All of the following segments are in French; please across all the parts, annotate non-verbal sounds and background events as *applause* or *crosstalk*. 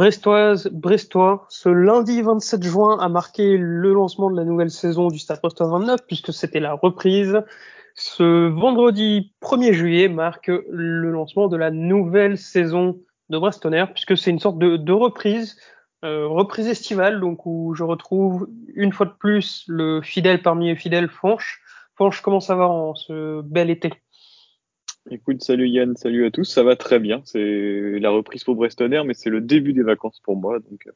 brestoise, brestois, ce lundi 27 juin a marqué le lancement de la nouvelle saison du Stade Brestois 29 puisque c'était la reprise. Ce vendredi 1er juillet marque le lancement de la nouvelle saison de Brestonner puisque c'est une sorte de, de reprise, euh, reprise estivale donc où je retrouve une fois de plus le fidèle parmi les fidèles Fanche. Fanche, comment ça va en ce bel été? Écoute, salut Yann, salut à tous. Ça va très bien. C'est la reprise pour Brestonner, mais c'est le début des vacances pour moi. Donc, euh,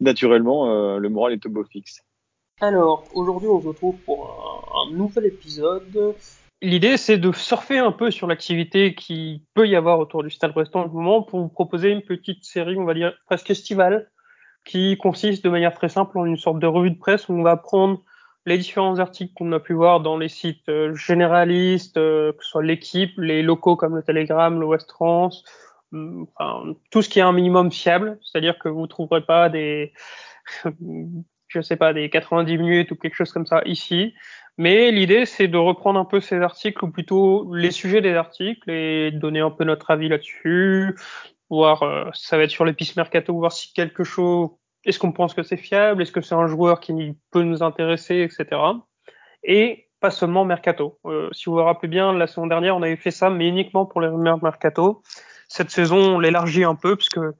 naturellement, euh, le moral est au beau fixe. Alors, aujourd'hui, on se retrouve pour un, nouvel épisode. L'idée, c'est de surfer un peu sur l'activité qui peut y avoir autour du Stade Brestois en ce moment pour vous proposer une petite série, on va dire, presque estivale, qui consiste de manière très simple en une sorte de revue de presse où on va prendre les différents articles qu'on a pu voir dans les sites euh, généralistes, euh, que ce soit l'équipe, les locaux comme le Telegram, le West France, enfin, tout ce qui est un minimum fiable, c'est-à-dire que vous trouverez pas des, *laughs* je sais pas, des 90 minutes ou quelque chose comme ça ici. Mais l'idée, c'est de reprendre un peu ces articles ou plutôt les sujets des articles et donner un peu notre avis là-dessus, voir, euh, ça va être sur les pistes mercato, voir si quelque chose est-ce qu'on pense que c'est fiable? Est-ce que c'est un joueur qui peut nous intéresser, etc. Et pas seulement mercato. Euh, si vous vous rappelez bien, la saison dernière, on avait fait ça, mais uniquement pour les rumeurs mercato. Cette saison, on l'élargit un peu parce que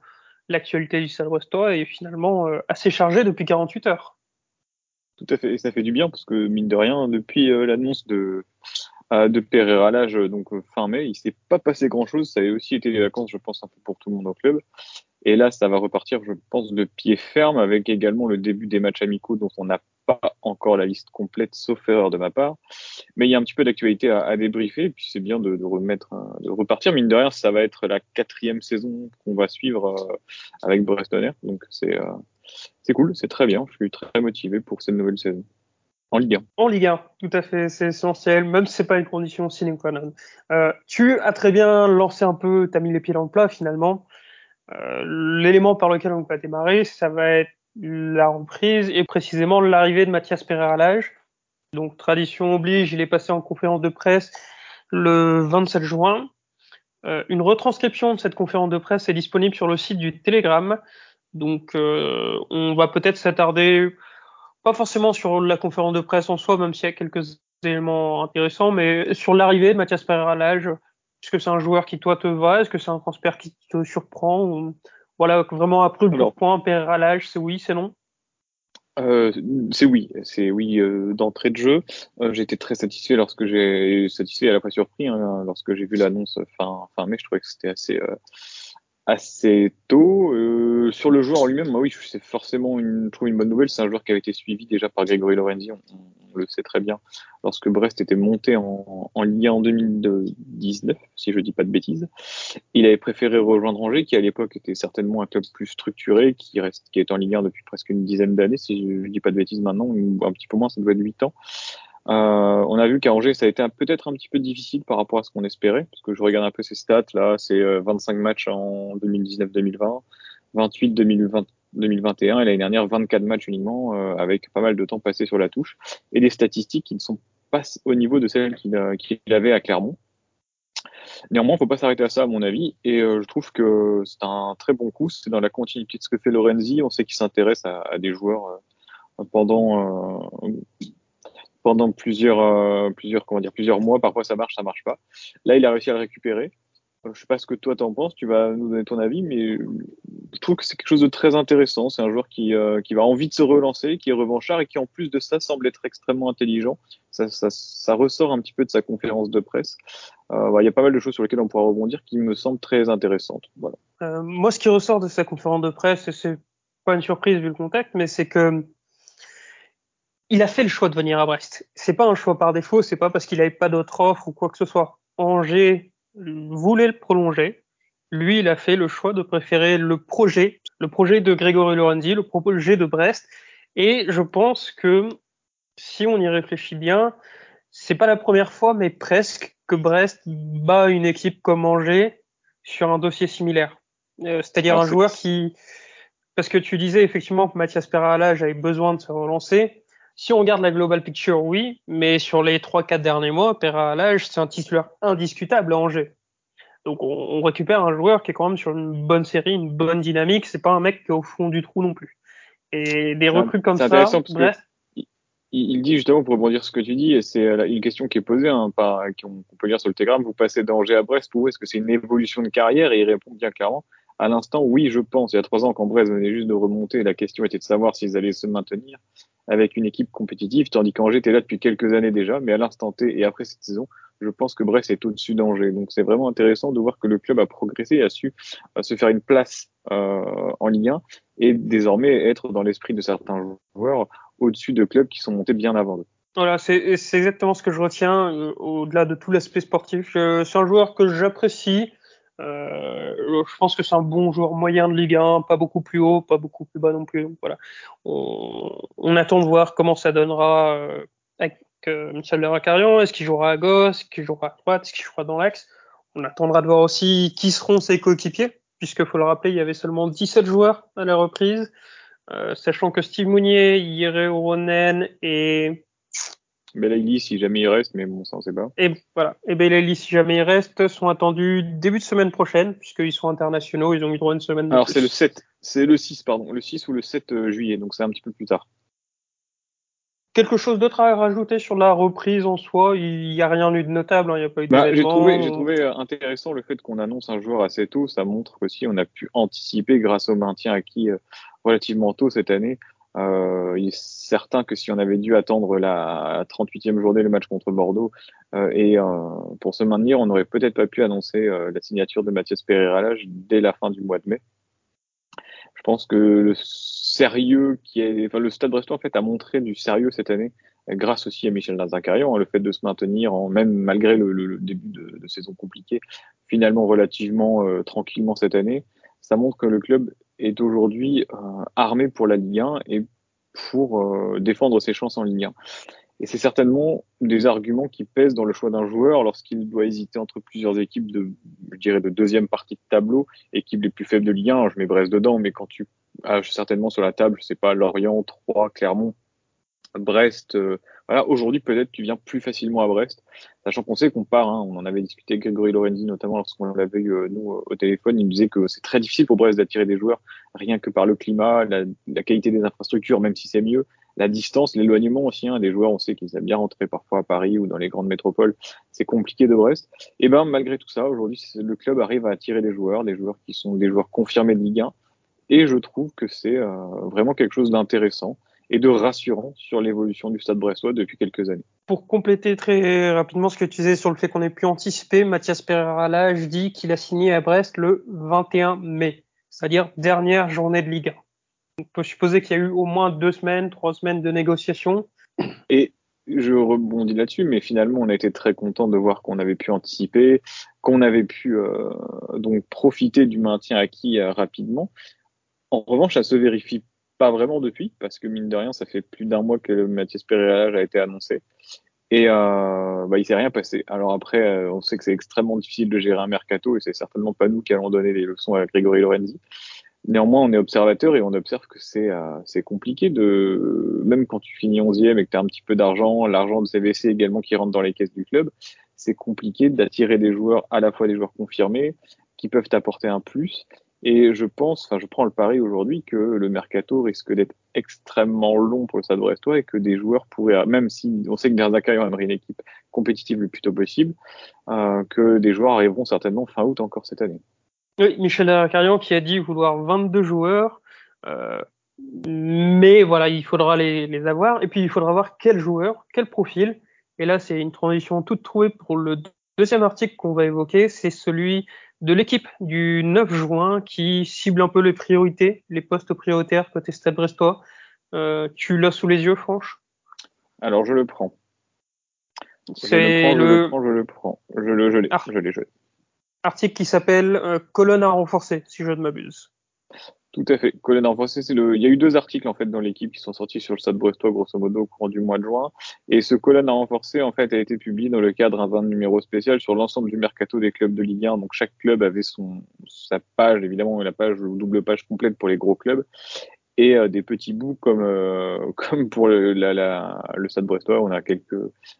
l'actualité du Salvestois est finalement euh, assez chargée depuis 48 heures. Tout à fait, et ça fait du bien parce que mine de rien, depuis euh, l'annonce de de Pereira donc fin mai, il s'est pas passé grand chose. Ça a aussi été des vacances, je pense, un peu pour tout le monde au club. Et là, ça va repartir, je pense, de pied ferme avec également le début des matchs amicaux dont on n'a pas encore la liste complète, sauf erreur de ma part. Mais il y a un petit peu d'actualité à, débriefer, et puis c'est bien de, remettre, de repartir. Mine de rien, ça va être la quatrième saison qu'on va suivre euh, avec Brestonner, donc c'est euh, c'est cool, c'est très bien. Je suis très motivé pour cette nouvelle saison. En Ligue 1. En Ligue 1, tout à fait, c'est essentiel, même si c'est pas une condition sine qua non. Euh, tu as très bien lancé un peu, t'as mis les pieds dans le plat finalement. Euh, l'élément par lequel on va démarrer, ça va être la reprise et précisément l'arrivée de Mathias Pereira à l'âge. Donc tradition oblige, il est passé en conférence de presse le 27 juin. Euh, une retranscription de cette conférence de presse est disponible sur le site du Telegram. Donc euh, on va peut-être s'attarder, pas forcément sur la conférence de presse en soi, même s'il y a quelques éléments intéressants, mais sur l'arrivée de Mathias Pereira à l'âge, est-ce que c'est un joueur qui toi te va? Est-ce que c'est un transfert qui te surprend? Voilà, vraiment après le point, père à l'âge, c'est oui, c'est non? Euh, c'est oui, c'est oui euh, d'entrée de jeu. Euh, été très satisfait lorsque j'ai satisfait à la fois surpris hein, lorsque j'ai vu l'annonce fin fin mai. Je trouvais que c'était assez euh, assez tôt. Euh, sur le joueur en lui-même, oui, c'est forcément une, une bonne nouvelle. C'est un joueur qui avait été suivi déjà par Grégory Lorenzi, on, le sait très bien, lorsque Brest était monté en, en Ligue 1 en 2019, si je dis pas de bêtises. Il avait préféré rejoindre Angers, qui à l'époque était certainement un club plus structuré, qui reste, qui est en Ligue 1 depuis presque une dizaine d'années, si je, je dis pas de bêtises maintenant, ou un petit peu moins, ça doit être 8 ans. Euh, on a vu qu'à Angers, ça a été peut-être un petit peu difficile par rapport à ce qu'on espérait, parce que je regarde un peu ses stats. Là, c'est 25 euh, matchs en 2019-2020, 28 2020, 2021 et l'année dernière 24 matchs uniquement, euh, avec pas mal de temps passé sur la touche et des statistiques qui ne sont pas au niveau de celles qu'il avait à Clermont. Néanmoins, il ne faut pas s'arrêter à ça, à mon avis, et euh, je trouve que c'est un très bon coup. C'est dans la continuité de ce que fait Lorenzi. On sait qu'il s'intéresse à, à, des joueurs pendant pendant plusieurs, euh, plusieurs, comment dire, plusieurs mois. Parfois, ça marche, ça marche pas. Là, il a réussi à le récupérer. Euh, je sais pas ce que toi t'en penses. Tu vas nous donner ton avis, mais je trouve que c'est quelque chose de très intéressant. C'est un joueur qui, euh, qui va envie de se relancer, qui est revanchard et qui, en plus de ça, semble être extrêmement intelligent. Ça, ça, ça ressort un petit peu de sa conférence de presse. Euh, il y a pas mal de choses sur lesquelles on pourra rebondir qui me semblent très intéressantes. Voilà. Euh, moi, ce qui ressort de sa conférence de presse, et c'est pas une surprise vu le contexte, mais c'est que il a fait le choix de venir à Brest. C'est pas un choix par défaut, c'est pas parce qu'il n'avait pas d'autre offre ou quoi que ce soit. Angers voulait le prolonger. Lui, il a fait le choix de préférer le projet, le projet de Grégory Lorenzi, le projet de Brest. Et je pense que si on y réfléchit bien, c'est pas la première fois, mais presque que Brest bat une équipe comme Angers sur un dossier similaire. Euh, c'est-à-dire ah, un joueur qui, parce que tu disais effectivement que Mathias Perala avait besoin de se relancer. Si on regarde la global picture, oui, mais sur les 3-4 derniers mois, Pera à l'âge, c'est un titulaire indiscutable à Angers. Donc on, récupère un joueur qui est quand même sur une bonne série, une bonne dynamique. C'est pas un mec qui est au fond du trou non plus. Et des recrues comme ça, bref, il, dit justement pour rebondir sur ce que tu dis, et c'est euh, une question qui est posée, hein, qu'on peut lire sur le Telegram, vous passez d'Angers à Brest, pour vous, est-ce que c'est une évolution de carrière? Et il répond bien clairement, à l'instant, oui, je pense. Il y a trois ans, quand Brest venait juste de remonter, la question était de savoir s'ils allaient se maintenir avec une équipe compétitive, tandis qu'Angers était là depuis quelques années déjà, mais à l'instant T et après cette saison, je pense que Brest est au-dessus d'Angers. Donc c'est vraiment intéressant de voir que le club a progressé a su euh, se faire une place euh, en Ligue 1 et désormais être dans l'esprit de certains joueurs au-dessus de clubs qui sont montés bien avant eux. Voilà, c'est exactement ce que je retiens euh, au-delà de tout l'aspect sportif. C'est un joueur que j'apprécie. Euh, je pense que c'est un bon joueur moyen de Ligue 1, pas beaucoup plus haut, pas beaucoup plus bas non plus. Donc voilà, on, on attend de voir comment ça donnera euh, avec euh, Michel Leracarian. Est-ce qu'il jouera à gauche, est-ce qu'il jouera à droite, est-ce qu'il jouera dans l'axe? On attendra de voir aussi qui seront ses coéquipiers, puisque faut le rappeler, il y avait seulement 17 joueurs à la reprise. Euh, sachant que Steve Mounier, Yere Oronen et Belaïli si jamais il reste, mais bon, ça on sait pas. Et voilà, et Belaïli si jamais il reste sont attendus début de semaine prochaine, puisqu'ils sont internationaux, ils ont eu droit à une semaine. Alors c'est le 7, c'est le 6, pardon, le 6 ou le 7 euh, juillet, donc c'est un petit peu plus tard. Quelque chose d'autre à rajouter sur la reprise en soi? Il n'y a rien eu de notable, hein, il n'y a pas eu bah, J'ai trouvé, j'ai trouvé euh, intéressant le fait qu'on annonce un joueur assez tôt. Ça montre aussi on a pu anticiper grâce au maintien acquis euh, relativement tôt cette année. Euh, il est certain que si on avait dû attendre la 38e journée le match contre Bordeaux euh, et euh, pour se maintenir, on n'aurait peut-être pas pu annoncer la signature de Mathias Pereira dès la fin du mois de mai. Je pense que le sérieux qui est, le Stade Brestois en fait a montré du sérieux cette année grâce aussi à Michel Nazarcarian, hein, le fait de se maintenir en même malgré le, le, début de, de, saison compliqué, finalement relativement tranquillement cette année, ça montre que le club est aujourd'hui euh, armé pour la Ligue 1 et pour euh, défendre ses chances en Ligue 1. Et c'est certainement des arguments qui pèsent dans le choix d'un joueur lorsqu'il doit hésiter entre plusieurs équipes de, je dirais, de deuxième partie de tableau, équipes les plus faibles de Ligue 1. Je mets Brest dedans, mais quand tu as certainement sur la table, je sais pas, Lorient, Troyes, Clermont, Brest, euh, voilà, aujourd'hui peut-être tu viens plus facilement à Brest, sachant qu'on sait qu'on part, hein, on en avait discuté avec Grégory Lorenzi notamment lorsqu'on l'avait eu euh, nous au téléphone, il nous disait que c'est très difficile pour Brest d'attirer des joueurs, rien que par le climat, la, la qualité des infrastructures, même si c'est mieux, la distance, l'éloignement aussi, hein, des joueurs, on sait qu'ils aiment bien rentrer parfois à Paris ou dans les grandes métropoles, c'est compliqué de Brest. Et ben malgré tout ça, aujourd'hui le club arrive à attirer des joueurs, des joueurs qui sont des joueurs confirmés de Ligue 1, et je trouve que c'est euh, vraiment quelque chose d'intéressant et de rassurant sur l'évolution du Stade Brestois depuis quelques années. Pour compléter très rapidement ce que tu disais sur le fait qu'on ait pu anticiper, Mathias Pereira dit qu'il a signé à Brest le 21 mai, c'est-à-dire dernière journée de Ligue 1. On peut supposer qu'il y a eu au moins deux semaines, trois semaines de négociations. Et je rebondis là-dessus, mais finalement, on a été très content de voir qu'on avait pu anticiper, qu'on avait pu euh, donc profiter du maintien acquis euh, rapidement. En revanche, ça se vérifie pas vraiment depuis, parce que mine de rien, ça fait plus d'un mois que Mathias Pereira a été annoncé. Et euh, bah, il s'est rien passé. Alors après, euh, on sait que c'est extrêmement difficile de gérer un mercato et c'est certainement pas nous qui allons donner les leçons à Grégory Lorenzi. Néanmoins, on est observateur et on observe que c'est euh, compliqué de même quand tu finis 11e et que tu as un petit peu d'argent, l'argent de CVC également qui rentre dans les caisses du club, c'est compliqué d'attirer des joueurs à la fois des joueurs confirmés qui peuvent t'apporter un plus et je pense, enfin, je prends le pari aujourd'hui que le mercato risque d'être extrêmement long pour le Stade Brestois et que des joueurs pourraient, même si on sait que Derzakarian aimerait une équipe compétitive le plus tôt possible, euh, que des joueurs arriveront certainement fin août encore cette année. Oui, Michel Derzakarian qui a dit vouloir 22 joueurs, euh, mais voilà, il faudra les, les avoir et puis il faudra voir quel joueur, quel profil. Et là, c'est une transition toute trouvée pour le deuxième article qu'on va évoquer, c'est celui de l'équipe du 9 juin qui cible un peu les priorités, les postes prioritaires côté Stade Brestois. Euh, tu l'as sous les yeux, Franche? Alors je le prends. C'est le... Je le prends, je le je l'ai, je l'ai, Article qui s'appelle euh, Colonne à renforcer, si je ne m'abuse. Tout à fait. Colonne renforcée, c'est le. Il y a eu deux articles en fait dans l'équipe qui sont sortis sur le Stade Brestois grosso modo au cours du mois de juin. Et ce colonne à renforcer en fait a été publié dans le cadre d'un numéro spécial sur l'ensemble du mercato des clubs de Ligue 1. Donc chaque club avait son sa page évidemment la page double page complète pour les gros clubs. Et euh, des petits bouts comme euh, *laughs* pour le, la, le Stade Brestois, on a quelques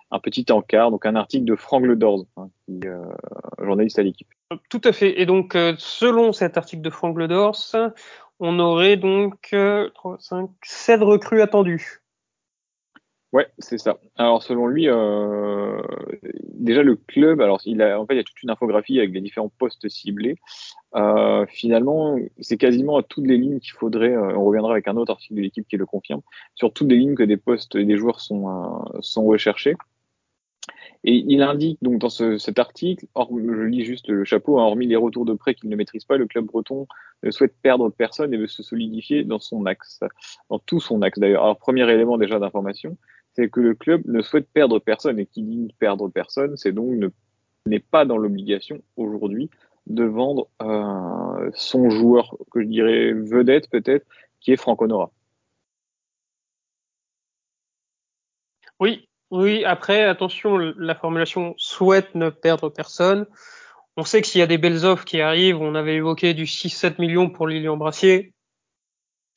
un petit encart, donc un article de Franck Ledorz, hein, qui euh, journaliste à l'équipe. Tout à fait. Et donc selon cet article de Franck Ledorz, on aurait donc 3, 5, 7 recrues attendues. Ouais, c'est ça. Alors selon lui, euh, déjà le club, alors il a en fait il y a toute une infographie avec les différents postes ciblés. Euh, finalement, c'est quasiment à toutes les lignes qu'il faudrait. Euh, on reviendra avec un autre article de l'équipe qui le confirme sur toutes les lignes que des postes et des joueurs sont euh, sont recherchés. Et il indique donc dans ce, cet article, or, je lis juste le chapeau, hein, hormis les retours de prêt qu'il ne maîtrise pas, le club breton ne souhaite perdre personne et veut se solidifier dans son axe, dans tout son axe d'ailleurs. Alors premier élément déjà d'information, c'est que le club ne souhaite perdre personne et qui dit perdre personne, c'est donc n'est pas dans l'obligation aujourd'hui de vendre euh, son joueur que je dirais vedette peut-être, qui est Franco Nora. Oui, oui. Après, attention, la formulation souhaite ne perdre personne. On sait que s'il y a des belles offres qui arrivent, on avait évoqué du 6-7 millions pour Lilian Brassier.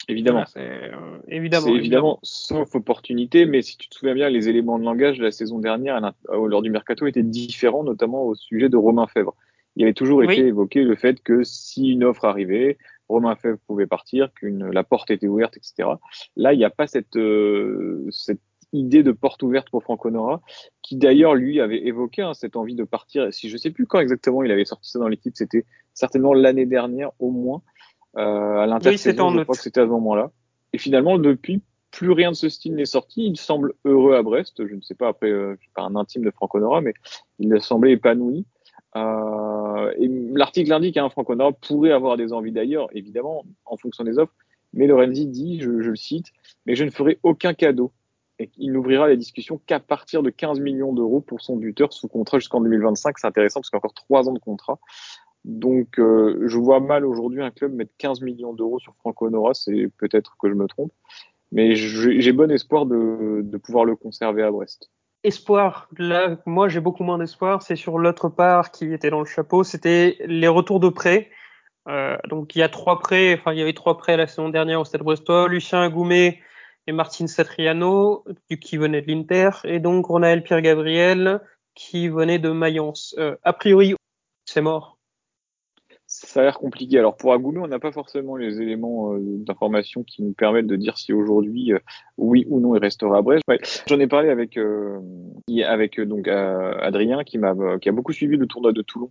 Évidemment. c'est euh, évidemment, évidemment, sauf opportunité, mais si tu te souviens bien, les éléments de langage de la saison dernière, euh, lors du mercato, étaient différents, notamment au sujet de Romain Fèvre. Il avait toujours été évoqué le fait que si une offre arrivait, Romain Fèvre pouvait partir, qu'une la porte était ouverte, etc. Là, il n'y a pas cette, euh, cette idée de porte ouverte pour Franco Nora, qui d'ailleurs lui avait évoqué hein, cette envie de partir. Si je sais plus quand exactement il avait sorti ça dans l'équipe, c'était certainement l'année dernière au moins. Euh, à l'intersaison, je crois que c'était à ce moment-là. Et finalement, depuis, plus rien de ce style n'est sorti. Il semble heureux à Brest. Je ne sais pas après, euh, je suis pas un intime de Franco Nora, mais il semblait épanoui. Euh, et l'article indique qu'un hein, Franco Nora pourrait avoir des envies d'ailleurs, évidemment, en fonction des offres. Mais Lorenzi dit, je, je le cite, mais je ne ferai aucun cadeau. Et il n'ouvrira les discussions qu'à partir de 15 millions d'euros pour son buteur sous contrat jusqu'en 2025. C'est intéressant parce qu'il y a encore trois ans de contrat. Donc, euh, je vois mal aujourd'hui un club mettre 15 millions d'euros sur Franco Nora. C'est peut-être que je me trompe, mais j'ai bon espoir de, de, pouvoir le conserver à Brest. Espoir. Là, moi, j'ai beaucoup moins d'espoir. C'est sur l'autre part qui était dans le chapeau. C'était les retours de prêts. Euh, donc, il y a trois prêts. Enfin, il y avait trois prêts la saison dernière au Stade Brestois. Lucien Agoumet et Martin Satriano, qui venaient de l'Inter, et donc Ronaël Pierre-Gabriel, qui venait de Mayence. Euh, a priori, c'est mort ça a l'air compliqué. Alors pour Agoumé, on n'a pas forcément les éléments euh, d'information qui nous permettent de dire si aujourd'hui, euh, oui ou non, il restera à Brest. J'en ai parlé avec euh, donc Adrien qui m'a qui a beaucoup suivi le tournoi de Toulon,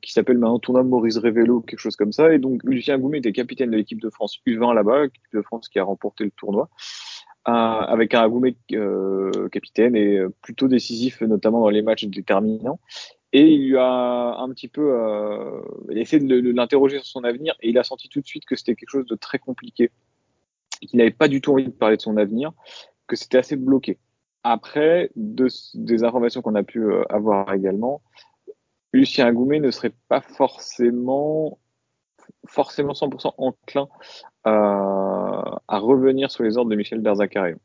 qui s'appelle maintenant tournoi Maurice Révélo, quelque chose comme ça. Et donc Lucien Agoumé était capitaine de l'équipe de France U20 là-bas, l'équipe de France qui a remporté le tournoi. Avec un Agoumé capitaine et plutôt décisif, notamment dans les matchs déterminants. Et il lui a un petit peu euh, essayé de l'interroger sur son avenir et il a senti tout de suite que c'était quelque chose de très compliqué, qu'il n'avait pas du tout envie de parler de son avenir, que c'était assez bloqué. Après, de, des informations qu'on a pu euh, avoir également, Lucien Agoumé ne serait pas forcément forcément 100% enclin à, revenir sur les ordres de Michel Berzacarion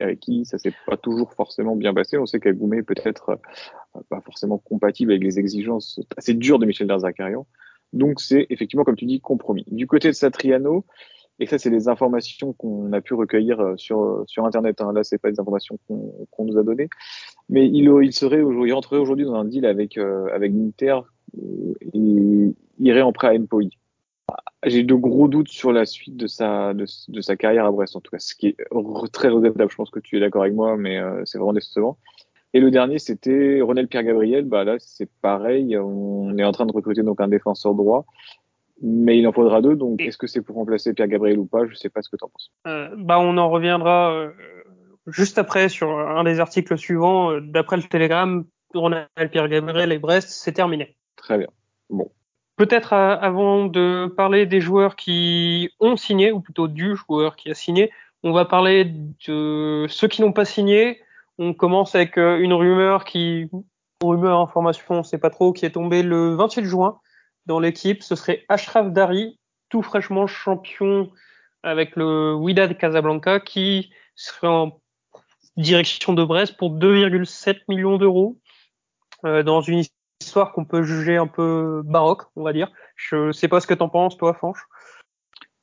avec qui ça s'est pas toujours forcément bien passé. On sait qu'Agoumé peut être euh, pas forcément compatible avec les exigences assez dures de Michel Darzacarian. Donc c'est effectivement, comme tu dis, compromis. Du côté de Satriano, et ça c'est des informations qu'on a pu recueillir euh, sur sur internet. Hein. Là c'est pas des informations qu'on nous a données, mais il, il serait aujourd'hui, rentrerait aujourd'hui dans un deal avec euh, avec l'Inter et irait en prêt à Empoli. J'ai de gros doutes sur la suite de sa, de, sa carrière à Brest, en tout cas, ce qui est très regrettable. Je pense que tu es d'accord avec moi, mais euh, c'est vraiment décevant. Et le dernier, c'était Ronel Pierre-Gabriel. Bah là, c'est pareil. On est en train de recruter donc un défenseur droit, mais il en faudra deux. Donc, est-ce que c'est pour remplacer Pierre-Gabriel ou pas? Je sais pas ce que tu en penses. Euh, bah, on en reviendra euh, juste après sur un des articles suivants. D'après le Télégramme, Ronel Pierre-Gabriel et Brest, c'est terminé. Très bien. Bon, Peut-être euh, avant de parler des joueurs qui ont signé, ou plutôt du joueur qui a signé, on va parler de ceux qui n'ont pas signé. On commence avec euh, une rumeur qui, rumeur, information, on sait pas trop, qui est tombée le 28 juin dans l'équipe. Ce serait Ashraf Dari, tout fraîchement champion avec le Wydad Casablanca, qui serait en direction de Brest pour 2,7 millions d'euros euh, dans une histoire qu'on peut juger un peu baroque, on va dire. Je sais pas ce que t'en penses, toi, Fanche.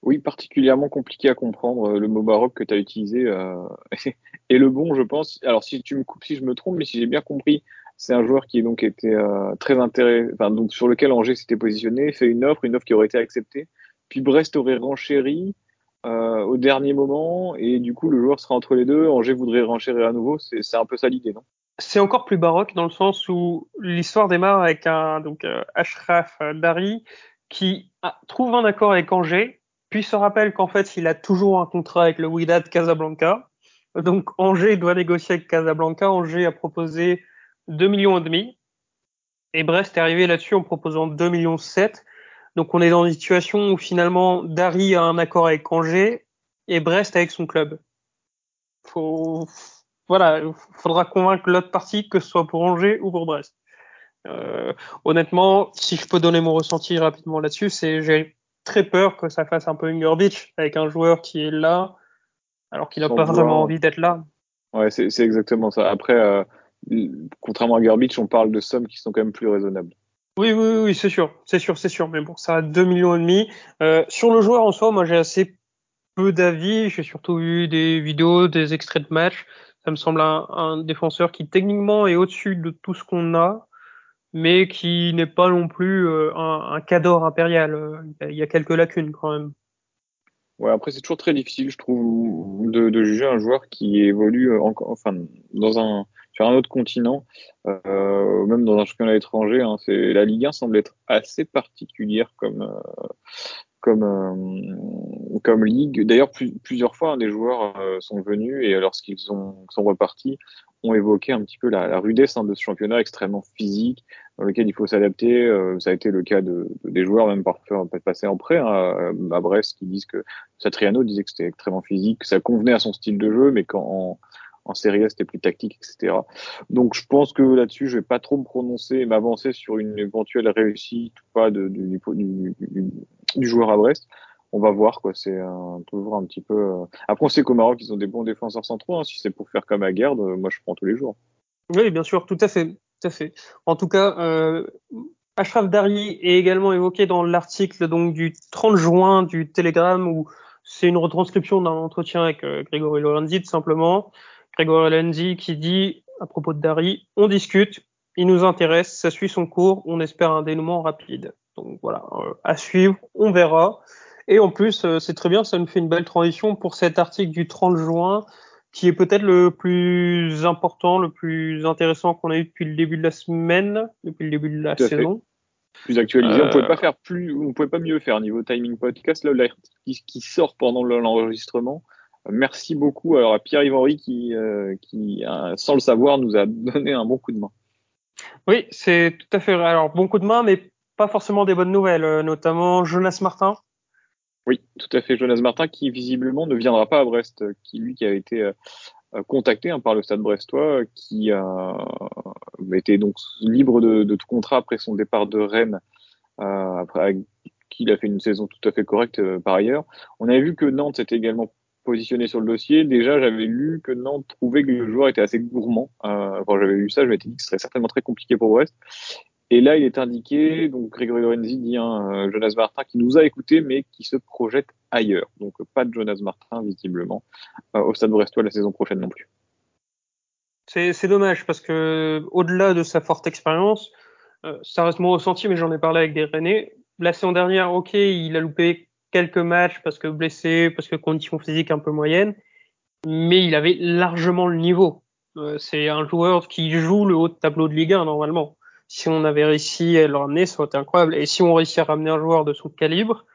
Oui, particulièrement compliqué à comprendre. Le mot baroque que tu as utilisé euh, *laughs* est le bon, je pense. Alors, si tu me coupes si je me trompe, mais si j'ai bien compris, c'est un joueur qui donc était euh, très intéressé, donc sur lequel Angers s'était positionné, fait une offre, une offre qui aurait été acceptée. Puis Brest aurait renchéri euh, au dernier moment, et du coup le joueur sera entre les deux. Angers voudrait renchérir à nouveau. C'est un peu ça l'idée, non? C'est encore plus baroque dans le sens où l'histoire démarre avec un donc euh, Ashraf Dari qui trouve un accord avec Angers, puis se rappelle qu'en fait il a toujours un contrat avec le Wydad Casablanca. Donc Angers doit négocier avec Casablanca. Angers a proposé 2 millions et demi. Et Brest est arrivé là-dessus en proposant 2 millions 7. Donc on est dans une situation où finalement Dari a un accord avec Angers et Brest avec son club. Faut, voilà, faudra convaincre l'autre partie que ce soit pour Angers ou pour Brest. Euh, honnêtement, si je peux donner mon ressenti rapidement là-dessus, c'est j'ai très peur que ça fasse un peu une Beach avec un joueur qui est là alors qu'il n'a pas vraiment envie d'être là. Ouais, c'est exactement ça. Après, euh, contrairement à Garbage, on parle de sommes qui sont quand même plus raisonnables. Oui, oui, oui, c'est sûr, c'est sûr, c'est sûr. Mais bon, ça a 2 millions et demi. Euh, sur le joueur en soi, moi j'ai assez peu d'avis. J'ai surtout vu des vidéos, des extraits de match. Ça me semble un, défenseur qui techniquement est au-dessus de tout ce qu'on a, mais qui n'est pas non plus euh, un, cador impérial. Il y a quelques lacunes quand même. Ouais, après c'est toujours très difficile, je trouve, de, juger un joueur qui évolue en, enfin dans un sur un autre continent, euh, même dans un championnat étranger. Hein, la Ligue 1 semble être assez particulière comme euh, comme euh, comme ligue. D'ailleurs, plusieurs fois, hein, des joueurs euh, sont venus et lorsqu'ils sont sont repartis, ont évoqué un petit peu la, rudesse hein, de ce championnat extrêmement physique dans lequel il faut s'adapter. Euh, ça a été le cas de, de des joueurs même parfois passer en prêt hein, à Brest qui disent que Satriano disait que c'était extrêmement physique, que ça convenait à son style de jeu, mais quand en, série c'était plus tactique, etc. Donc je pense que là-dessus je vais pas trop me prononcer et m'avancer sur une éventuelle réussite ou pas du, joueur à Brest on va voir quoi. C'est toujours un petit peu. Euh, après, on sait qu'au Maroc, ils ont des bons défenseurs centraux. Hein. Si c'est pour faire comme à Garde, euh, moi, je prends tous les jours. Oui, bien sûr, tout à fait, tout à fait. En tout cas, euh, Ashraf Dari est également évoqué dans l'article du 30 juin du Telegram où c'est une retranscription d'un entretien avec euh, Grégory Lorenzi tout simplement. Grégory Lorenzi qui dit à propos de Dari, on discute, il nous intéresse, ça suit son cours, on espère un dénouement rapide. Donc voilà, à suivre, on verra. Et en plus, euh, c'est très bien, ça nous fait une belle transition pour cet article du 30 juin, qui est peut-être le plus important, le plus intéressant qu'on a eu depuis le début de la semaine, depuis le début de la saison. Plus actualisé, on pouvait euh, pas faire plus, on pouvait pas mieux faire niveau timing podcast. Là, qui sort pendant l'enregistrement. Merci beaucoup alors à Pierre-Yves Henry qui, euh, qui sans le savoir, nous a donné un bon coup de main. Oui, c'est tout à fait vrai. Alors bon coup de main, mais pas forcément des bonnes nouvelles, notamment Jonas Martin oui, tout à fait. Jonas Martin, qui visiblement ne viendra pas à Brest, qui lui qui a été euh, contacté hein, par le Stade Brestois, qui été donc libre de, de, tout contrat après son départ de Rennes, euh, après qu'il a fait une saison tout à fait correcte euh, par ailleurs. On avait vu que Nantes s'était également positionné sur le dossier. Déjà, j'avais lu que Nantes trouvait que le joueur était assez gourmand. Euh, j'avais lu ça, je m'étais dit que ce serait certainement très compliqué pour Brest. Et là, il est indiqué, donc Grégory Lorenzi dit hein, Jonas Martin qui nous a écoutés, mais qui se projette ailleurs. Donc pas de Jonas Martin, visiblement, euh, au Stade Brestois la saison prochaine non plus. C'est dommage parce que au-delà de sa forte expérience, euh, ça reste mon ressenti, mais j'en ai parlé avec des Rennais. La saison dernière, ok, il a loupé quelques matchs parce que blessé, parce que conditions physiques un peu moyennes, mais il avait largement le niveau. Euh, c'est un joueur qui joue le haut de tableau de Ligue 1 normalement si on avait réussi à le ramener, ça aurait été incroyable. Et si on réussit à ramener un joueur de son calibre,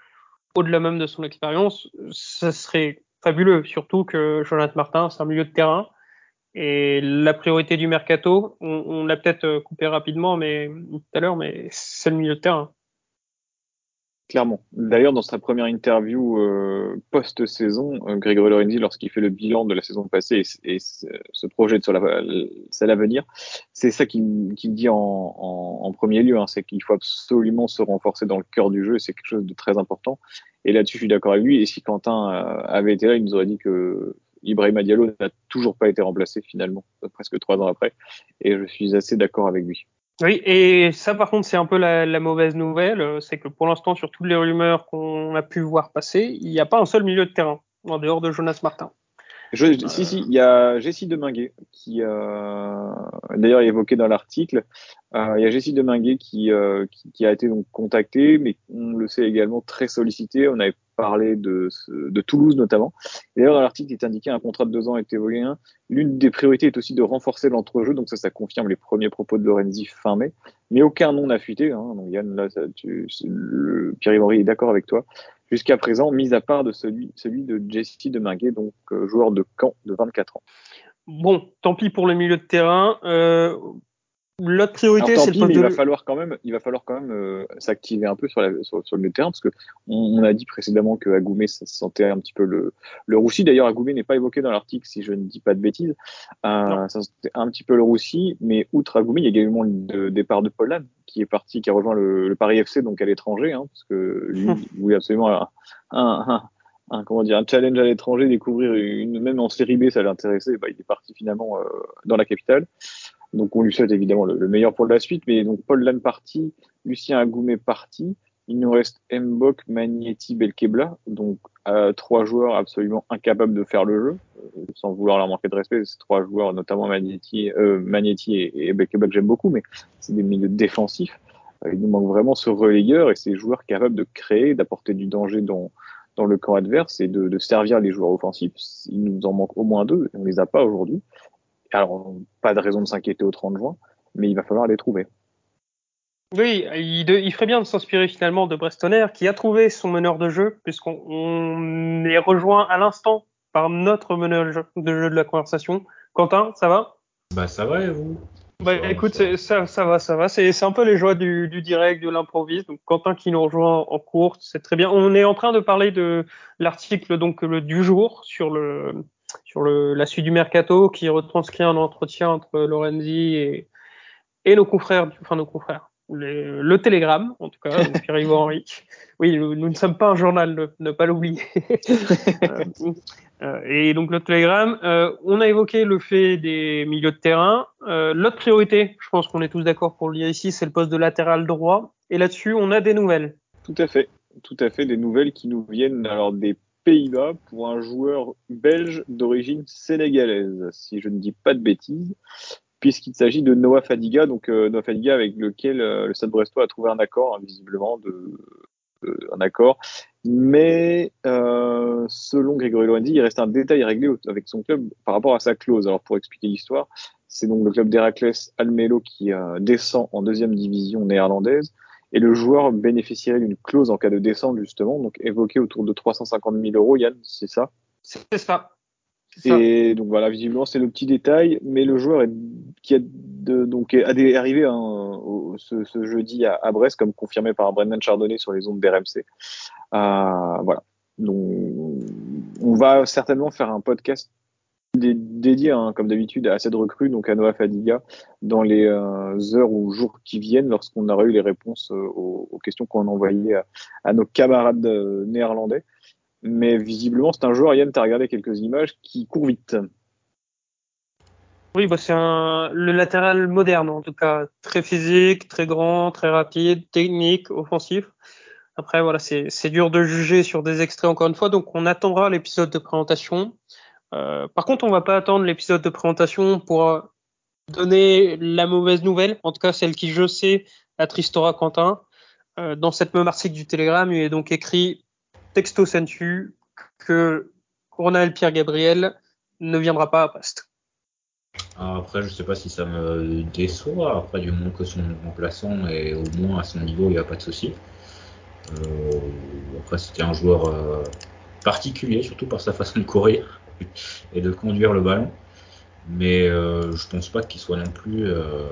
au-delà même de son expérience, ça serait fabuleux. Surtout que Jonathan Martin, c'est un milieu de terrain. Et la priorité du mercato, on, on l'a peut-être coupé rapidement, mais tout à l'heure, mais c'est le milieu de terrain. Clairement. D'ailleurs, dans sa première interview euh, post-saison, euh, Grégory Lorenzi, lorsqu'il fait le bilan de la saison passée et, se projette sur l'avenir, c'est ça qu'il dit en, premier lieu, hein, c'est qu'il faut absolument se renforcer dans le cœur du jeu, c'est quelque chose de très important. Et là-dessus, je suis d'accord avec lui. Et si Quentin euh, avait été là, il nous aurait dit que Ibrahim Diallo n'a toujours pas été remplacé finalement, presque trois ans après. Et je suis assez d'accord avec lui. Oui, et ça par contre c'est un peu la, la mauvaise nouvelle, c'est que pour l'instant sur toutes les rumeurs qu'on a pu voir passer, il n'y a pas un seul milieu de terrain en dehors de Jonas Martin. Je, Si, si, il y a Jessie Deminguet qui, euh, d'ailleurs, est évoqué dans l'article. Euh, il y a Jessie Deminguet qui, euh, qui, qui, a été donc contactée, mais on le sait également très sollicité. On avait parlé de, de Toulouse notamment. D'ailleurs, dans l'article, il est indiqué un contrat de deux ans est évolué. L'une des priorités est aussi de renforcer l'entrejeu, donc ça, ça confirme les premiers propos de Lorenzi fin mai. Mais aucun nom n'a fuité. Hein. Donc Yann, là, ça, tu, Pierre-Yves est d'accord avec toi jusqu'à présent, mis à part de celui, de Jesse Deminguet, donc euh, joueur de Caen de 24 ans. Bon, tant pis pour le milieu de terrain. Euh, L'autre priorité, c'est le il va falloir quand même, il va falloir quand même euh, s'activer un peu sur, la, sur, sur, le terrain parce que on, on, a dit précédemment que Agoumé sentait un petit peu le, le roussi. D'ailleurs, Agoumé n'est pas évoqué dans l'article si je ne dis pas de bêtises. Euh, ça sentait un petit peu le roussi, mais outre Agoumé, il y a également le départ de Paul qui est parti, qui a rejoint le, le Paris FC donc à l'étranger, hein, parce que lui, *laughs* il voulait absolument un, un, un, comment dire, un challenge à l'étranger, découvrir une même en série B, ça l'intéressait. Bah, il est parti finalement euh, dans la capitale. Donc on lui souhaite évidemment le, meilleur pour la suite. Mais donc Paul Lannes parti, Lucien Agoumé parti. Il nous reste Mbok, Magnetti, Belkebla. Donc trois joueurs absolument incapables de faire le jeu, euh, sans vouloir leur manquer de respect. Ces trois joueurs, notamment Magnetti, euh, Magnetti et, et Belkebla que j'aime beaucoup, mais c'est des milieux défensifs. Euh, il nous manque vraiment ce relayeur et ces joueurs capables de créer, d'apporter du danger dans, dans le camp adverse et de, de servir les joueurs offensifs. Il nous en manque au moins deux, on les a pas aujourd'hui. Alors, pas de raison de s'inquiéter au 30 juin, mais il va falloir les trouver. Oui, il, il ferait bien de s'inspirer finalement de Brestonner, qui a trouvé son meneur de jeu, puisqu'on est rejoint à l'instant par notre meneur de jeu de la conversation. Quentin, ça va? Bah ça va et vous? Bah, écoute, ça, ça va, ça va. C'est un peu les joies du, du direct, de l'improviste. Donc Quentin qui nous rejoint en cours, c'est très bien. On est en train de parler de l'article donc le, du jour sur le sur le, la suite du mercato qui retranscrit un entretien entre Lorenzi et, et nos confrères, enfin nos confrères, le Télégramme, en tout cas, *laughs* Pierre-Yves Henry. Oui, nous, ne sommes pas un journal, ne, pas l'oublier. *laughs* Euh, euh, et donc le Télégramme, euh, on a évoqué le fait des milieux de terrain. Euh, L'autre priorité, je pense qu'on est tous d'accord pour le dire ici, c'est le poste de latéral droit. Et là-dessus, on a des nouvelles. Tout à fait, tout à fait, des nouvelles qui nous viennent alors des Pays-Bas pour un joueur belge d'origine sénégalaise, si je ne dis pas de bêtises, puisqu'il s'agit de Noah Fadiga, donc euh, Noah Fadiga avec lequel euh, le Stade Brestois a trouvé un accord, hein, visiblement, de, un accord. Mais euh, selon Grégory Lorenzi, il reste un détail à régler avec son club par rapport à sa clause. Alors pour expliquer l'histoire, c'est donc le club d'Héraclès Almelo qui descend en deuxième division néerlandaise et le joueur bénéficierait d'une clause en cas de descente, justement, donc évoquée autour de 350 000 euros, Yann, c'est ça? C'est ça. Et donc voilà, visiblement c'est le petit détail, mais le joueur est, qui a de, donc est arrivé hein, ce, ce, jeudi à, à, Brest, comme confirmé par Brendan Chardonnay sur les ondes d'RMC. Euh, voilà. Donc on va certainement faire un podcast dédié, hein, comme d'habitude, à cette recrue, donc à Noah Fadiga, dans les euh, heures ou jours qui viennent, lorsqu'on aura eu les réponses euh, aux, questions qu'on a envoyées à, nos camarades euh, néerlandais. Mais visiblement, c'est un joueur, Yann, tu as regardé quelques images, qui court vite. Oui, bah c'est un le latéral moderne en tout cas, très physique, très grand, très rapide, technique, offensif. Après voilà, c'est dur de juger sur des extraits encore une fois, donc on attendra l'épisode de présentation. Euh, par contre, on va pas attendre l'épisode de présentation pour euh, donner la mauvaise nouvelle, en tout cas celle qui, je sais, attristora Quentin. Euh, dans cette même article du Télégramme, il est donc écrit texto sensu que Ronald Pierre Gabriel ne viendra pas à Brest. après, je sais pas si ça me déçoit. Après, du moment que son remplaçant est au moins à son niveau, il n'y a pas de souci. Après, c'était un joueur particulier, surtout par sa façon de courir et de conduire le ballon. Mais euh, je pense pas qu'il soit non plus. Euh,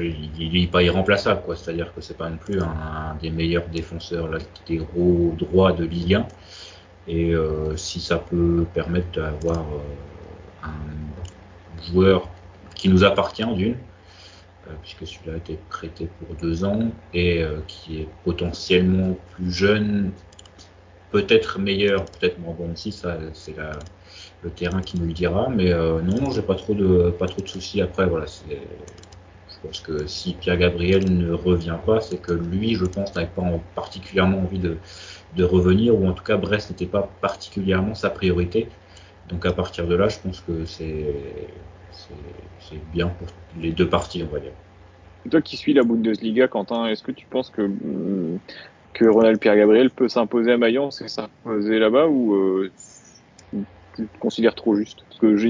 il n'est pas irremplaçable, quoi. C'est-à-dire que c'est pas non plus un, des meilleurs défenseurs latéraux droits de Ligue 1. Et euh, si ça peut permettre d'avoir un joueur qui nous appartient d'une, puisque celui-là a été prêté pour deux ans et qui est potentiellement plus jeune, peut-être meilleur, peut-être moins bon aussi, ça c'est le terrain qui nous le dira. Mais non, non, j'ai pas trop de soucis. Après, voilà, c'est je pense que si Pierre Gabriel ne revient pas, c'est que lui, je pense, n'avait pas particulièrement envie de, revenir, ou en tout cas Brest n'était pas particulièrement sa priorité. Donc à partir de là, je pense que c'est bien pour les deux parties, on va dire. Toi qui suis la Bundesliga, Quentin, est-ce que tu penses que, que Ronald Pierre-Gabriel peut s'imposer à Mayence et s'imposer là-bas ou euh, tu te considères trop juste? Parce que je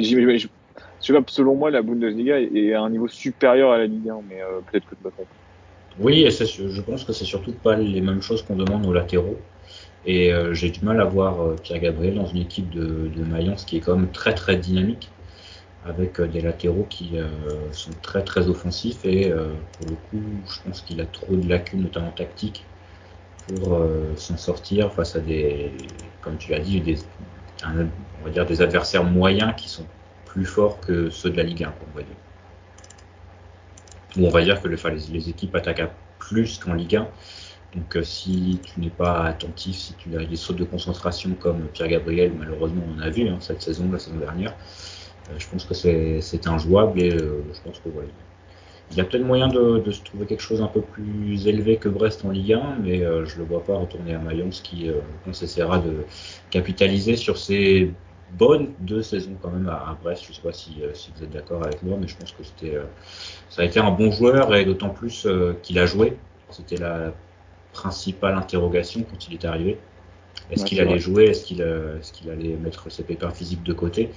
sais pas, selon moi, la Bundesliga est à un niveau supérieur à la Ligue 1, mais euh, peut-être que tu me. Oui, je pense que c'est surtout pas les mêmes choses qu'on demande aux latéraux. Et euh, j'ai du mal à voir Pierre Gabriel dans une équipe de, Mayence qui est quand même très très dynamique, avec des latéraux qui sont très très offensifs. Et pour le coup, je pense qu'il a trop de lacunes, notamment tactiques, pour s'en sortir face à des, comme tu l'as dit, des, on va dire des adversaires moyens qui sont plus forts que ceux de la Ligue 1, on va dire. Ou on va dire que les, équipes attaquent plus qu'en Ligue 1 donc euh, si tu n'es pas attentif, si tu as des sautes de concentration comme Pierre Gabriel, malheureusement on a vu hein, cette saison, la saison dernière, euh, je pense que c'est injouable et euh, je pense que voilà. Il y a peut-être moyen de, de, se trouver quelque chose un peu plus élevé que Brest en Ligue 1, mais je ne le vois pas retourner à Mayence qui, on essaiera de capitaliser sur ses bonnes deux saisons quand même à, Brest. Je ne sais pas si, si vous êtes d'accord avec moi, mais je pense que c'était, ça a été un bon joueur et d'autant plus qu'il a joué. C'était la principale interrogation quand il est arrivé. Est-ce qu'il allait jouer? Est-ce qu'il euh, est allait mettre ses pépins physiques de côté?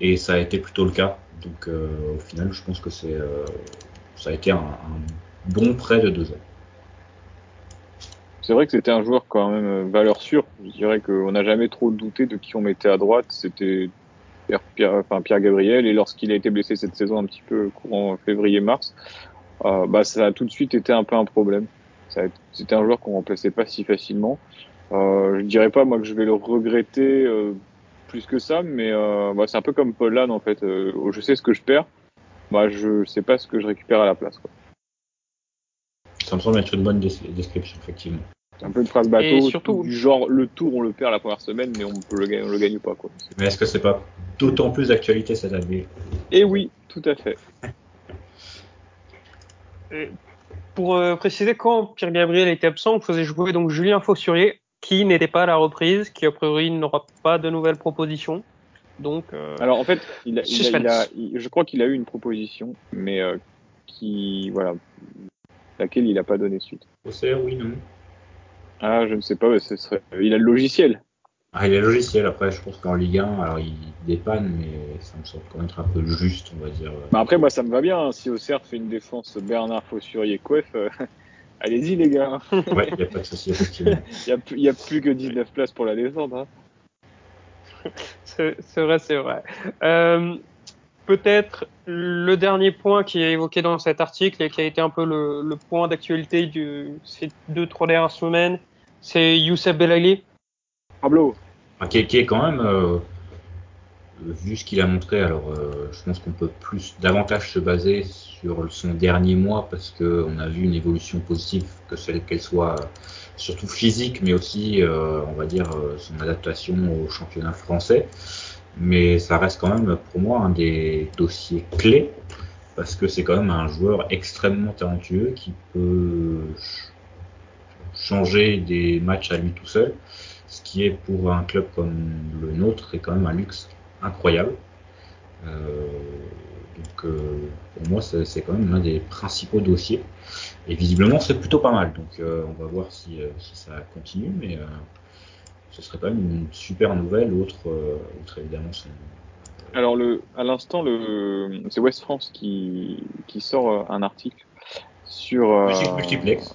Et ça a été plutôt le cas. Donc euh, au final, je pense que c'est euh, ça a été un, bon prêt de deux ans. C'est vrai que c'était un joueur quand même valeur sûre. Je dirais qu'on n'a jamais trop douté de qui on mettait à droite. C'était Pierre, Gabriel. Et lorsqu'il a été blessé cette saison un petit peu courant février-mars, bah, ça a tout de suite été un peu un problème. C'était un joueur qu'on remplaçait pas si facilement. Euh, je dirais pas moi que je vais le regretter euh, plus que ça, mais euh, bah, c'est un peu comme Paul Lann en fait. Euh, je sais ce que je perds, bah, je sais pas ce que je récupère à la place. Quoi. Ça me semble être une bonne description effectivement. C'est un peu une phrase bateau, surtout... du genre le tour on le perd la première semaine, mais on peut le gagner, on le gagne pas quoi. Mais est-ce que c'est pas d'autant plus d'actualité cette année? Eh oui, tout à fait pour euh, préciser, quand Pierre Gabriel était absent, on faisait jouer donc Julien Fossurier, qui n'était pas à la reprise, qui a priori n'aura pas de nouvelles propositions. Donc, euh, alors en fait, il a, il a, je crois qu'il a eu une proposition, mais euh, qui, voilà, laquelle il n'a pas donné suite. Au oui, non. Ah, je ne sais pas, ce serait, il a le logiciel. Ah, il a le logiciel. Après, je pense qu'en Ligue 1, alors il dépanne, mais ça me semble quand même être un peu juste, on va dire. Bah après, moi, ça me va bien. Hein. Si Auxerre fait une défense Bernard Fossurier Couef, euh, *laughs* allez-y, les gars. ouais, il n'y a pas de souci, effectivement. *laughs* Il n'y a, plus que 19 places pour la descente. Hein. *laughs* c'est vrai, c'est vrai. Euh, Peut-être le dernier point qui est évoqué dans cet article et qui a été un peu le, le point d'actualité de ces deux, trois dernières semaines, c'est Youssef Belali. Pablo. Ah, qui, est quand même, euh, vu ce qu'il a montré, alors euh, je pense qu'on peut plus davantage se baser sur son dernier mois parce qu'on a vu une évolution positive, que celle qu'elle soit surtout physique, mais aussi, euh, on va dire, son adaptation au championnat français. Mais ça reste quand même pour moi un des dossiers clés parce que c'est quand même un joueur extrêmement talentueux qui peut changer des matchs à lui tout seul ce qui est pour un club comme le nôtre est quand même un luxe incroyable. Euh, donc euh, pour moi c'est quand même l'un des principaux dossiers et visiblement c'est plutôt pas mal. Donc euh, on va voir si, si ça continue, mais ce serait quand même une super nouvelle. Autre, autre évidemment alors le, à l'instant, le, c'est West France qui, qui sort un article sur. multiplex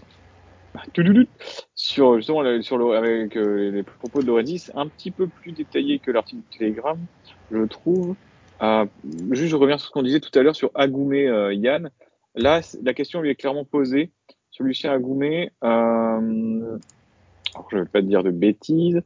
*laughs* sur justement sur le, avec euh, les propos de Lorenzi, un petit peu plus détaillé que l'article de Telegram, je trouve. Euh, juste, je reviens sur ce qu'on disait tout à l'heure sur Agoumé euh, Yann. Là, la question lui est clairement posée sur Lucien Agoumé. Euh, je ne vais pas te dire de bêtises.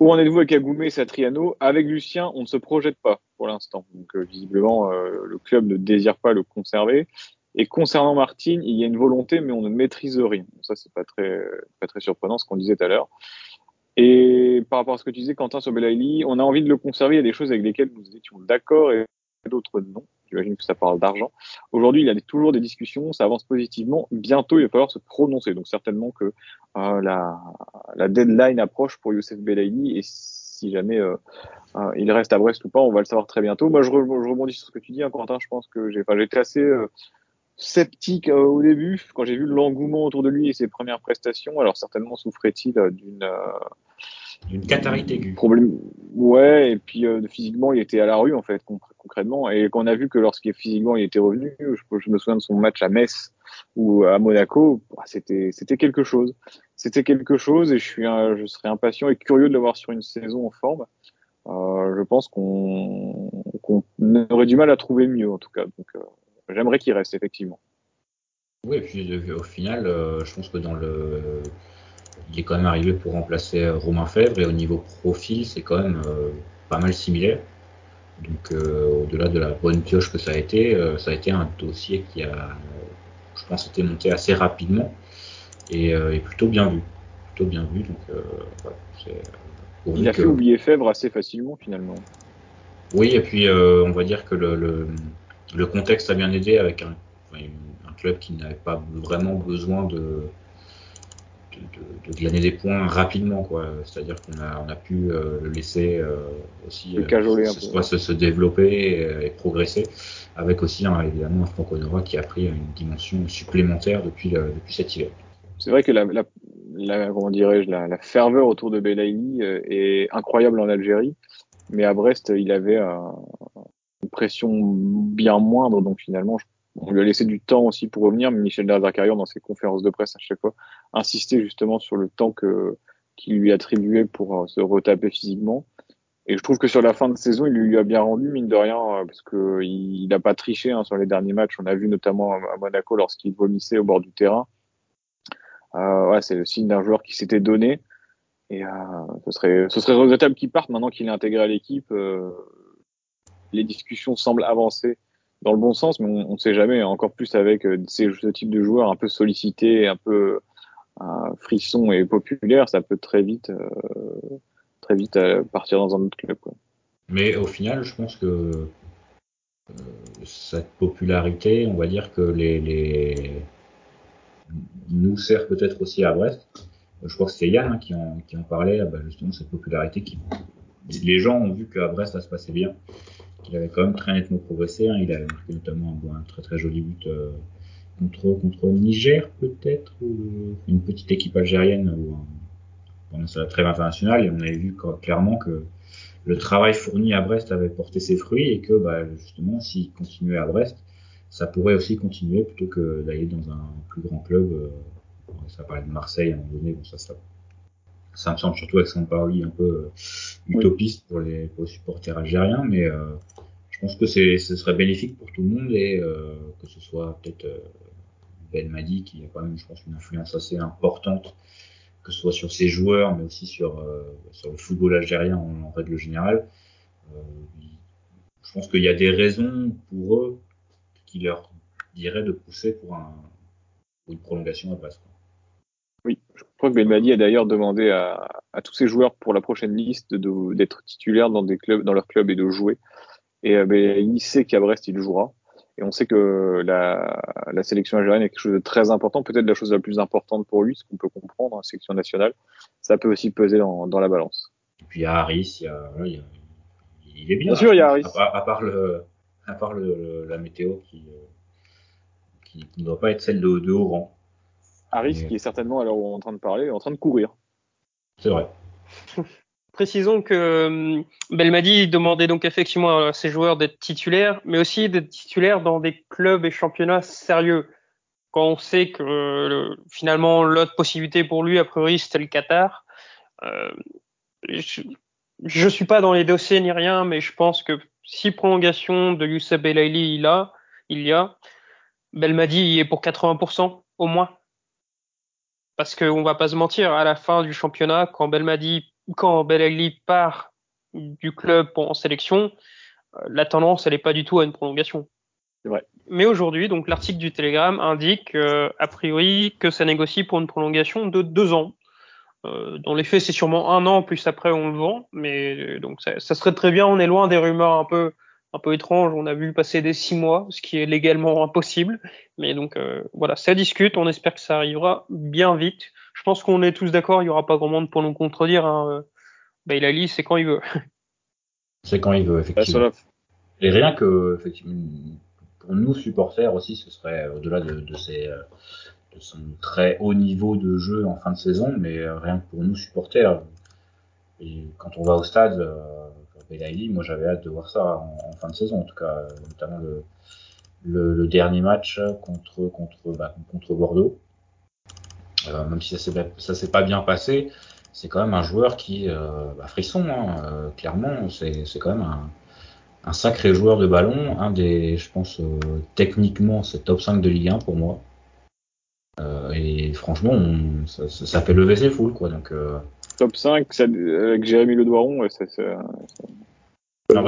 Où en êtes-vous avec Agoumé et Satriano? Avec Lucien, on ne se projette pas pour l'instant. Donc, euh, visiblement, le club ne désire pas le conserver. Et concernant Martine, il y a une volonté, mais on ne maîtrise rien. Ça, c'est pas très, pas très surprenant, ce qu'on disait tout à l'heure. Et par rapport à ce que tu disais, Quentin, sur Belaïli, on a envie de le conserver. Il y a des choses avec lesquelles nous étions d'accord et d'autres non. J'imagine que ça parle d'argent. Aujourd'hui, il y a toujours des discussions, ça avance positivement. Bientôt, il va falloir se prononcer. Donc certainement que euh, la, la, deadline approche pour Youssef Belaïli et si jamais euh, euh, il reste à Brest ou pas, on va le savoir très bientôt. Moi, je, rebondis sur ce que tu dis, hein, Quentin. Je pense que j'ai, enfin, j'étais assez euh, sceptique euh, au début quand j'ai vu l'engouement autour de lui et ses premières prestations. Alors certainement souffrait-il euh, d'une une catarrhite aiguë. Problème, ouais, et puis euh, physiquement, il était à la rue en fait, concrètement. Et qu'on a vu que lorsqu'il physiquement il était revenu, je, je, me souviens de son match à Metz ou à Monaco, bah, c'était c'était quelque chose. C'était quelque chose, et je suis un, je serais impatient et curieux de le voir sur une saison en forme. Euh, je pense qu'on qu'on aurait du mal à trouver mieux en tout cas. Donc euh, j'aimerais qu'il reste effectivement. Oui, et puis au final, euh, je pense que dans le il est quand même arrivé pour remplacer euh, Romain Fèvre et au niveau profil, c'est quand même euh, pas mal similaire. Donc euh, au-delà de la bonne pioche que ça a été, ça a été un dossier qui a, je pense, été monté assez rapidement et, et plutôt bien vu. Plutôt bien vu. Donc voilà, il a fait oublier Fèvre assez facilement finalement. Oui, et puis on va dire que le, le, le, contexte a bien aidé avec un, un club qui n'avait pas vraiment besoin de, de, de, glaner des points rapidement. C'est-à-dire qu'on a, on a pu euh, le laisser euh, aussi euh, se, se, se, développer et, progresser, avec aussi hein, évidemment un Franco qui a pris une dimension supplémentaire depuis, depuis cet hiver. C'est vrai que la, la, la comment dirais-je, la, la, ferveur autour de Belaïli est incroyable en Algérie, mais à Brest, il avait une pression bien moindre, donc finalement, on lui a laissé du temps aussi pour revenir, mais Michel Derzakarian, dans ses conférences de presse à chaque fois, insistait justement sur le temps que qu'il lui attribuait pour euh, se retaper physiquement. Et je trouve que sur la fin de saison, il lui a bien rendu, mine de rien, euh, parce que il n'a pas triché hein, sur les derniers matchs. On a vu notamment à Monaco lorsqu'il vomissait au bord du terrain. Euh, ouais, c'est le signe d'un joueur qui s'était donné. Et euh, ce serait, ce serait regrettable qu'il parte maintenant qu'il est intégré à l'équipe. Euh, les discussions semblent avancer dans le bon sens, mais on ne sait jamais, encore plus avec euh, ce type de joueurs un peu sollicités, un peu euh, frisson et populaire, ça peut très vite, euh, très vite partir dans un autre club. Mais au final, je pense que cette popularité, on va dire que les, nous sert peut-être aussi à Brest. Je crois que c'est Yann hein, qui, en, parlait, bah, justement, cette popularité qui. Les gens ont vu qu'à Brest, ça se passait bien il avait quand même très nettement progressé. Hein. Il a marqué notamment un, très très joli but euh, contre, contre Niger peut-être, ou une petite équipe algérienne pendant sa trêve internationale. Et on avait vu clairement que le travail fourni à Brest avait porté ses fruits et que bah, justement s'il continuait à Brest, ça pourrait aussi continuer plutôt que d'aller dans un plus grand club. Euh, ça parlait de Marseille à un moment donné, bon ça ça ça me semble surtout avec son Paoli un peu euh, utopiste pour les, pour les supporters algériens, mais euh, je pense que c'est, ce serait bénéfique pour tout le monde et euh, que ce soit peut-être euh, Ben Madi qui a quand même, je pense, une influence assez importante, que ce soit sur ses joueurs, mais aussi sur, euh, sur le football algérien en, en règle générale. je pense qu'il y a des raisons pour eux qui leur diraient de pousser pour, un, pour une prolongation à. Oui, je crois que Belmadi a d'ailleurs demandé à, à, tous ses joueurs pour la prochaine liste d'être titulaires dans des clubs, dans leur club et de jouer. Et euh, ben, il sait qu'à Brest il jouera. Et on sait que la, la, sélection algérienne est quelque chose de très important, peut-être la chose la plus importante pour lui, ce qu'on peut comprendre, la sélection nationale. Ça peut aussi peser dans, dans la balance. Et puis il y a Harris, il, y a, il, y a, il est bien. Bien sûr, il y a Harris. À, à, part, le, à part le, la météo qui, euh, qui ne doit pas être celle de, de haut rang. Harris, qui est certainement, à l'heure où on est en train de parler, est en train de courir. C'est vrai. *laughs* Précisons que euh, Belmadi demandait donc effectivement à ses joueurs d'être titulaires, mais aussi d'être titulaires dans des clubs et championnats sérieux. Quand on sait que finalement l'autre possibilité pour lui, a priori, c'était le Qatar. Euh, je, je suis pas dans les dossiers ni rien, mais je pense que si prolongation de Youssef Belaili il a, il y a, Belmadi y est pour 80% au moins. Parce qu'on va pas se mentir, à la fin du championnat, quand Belmadi, quand Belagli part du club en sélection, euh, la tendance, elle n'est pas du tout à une prolongation. C'est vrai. Mais aujourd'hui, donc l'article du Telegram indique euh, a priori que ça négocie pour une prolongation de deux ans. Euh, dans les faits, c'est sûrement un an, plus après on le vend, mais euh, donc ça, ça, serait très bien. On est loin des rumeurs un peu un peu étranges. On a vu passer des six mois, ce qui est légalement impossible. Mais donc euh, voilà, ça discute. On espère que ça arrivera bien vite. Je pense qu'on est tous d'accord. Il y aura pas grand monde pour nous contredire. Hein. Ben, il a lit, c'est quand il veut. *laughs* C'est quand il veut, effectivement. Et rien que, effectivement, pour nous supporters aussi, ce serait au-delà de, de, ces, de son très haut niveau de jeu en fin de saison, mais euh, rien que pour nous supporters. Et quand on va au stade, euh, moi j'avais hâte de voir ça en, fin de saison, en tout cas, notamment le, dernier match contre contre bah, contre Bordeaux. Euh, même si ça s'est pas bien passé, c'est quand même un joueur qui euh, bah, frisson, hein, euh, clairement, c'est quand même un, sacré joueur de ballon, un des, je pense, euh, techniquement, c'est top 5 de Ligue 1 pour moi. Euh, et franchement, ça, ça, fait lever ses foules, quoi. Donc, euh... Top 5 ça, avec Jérémy Le Doiron, ça, ça...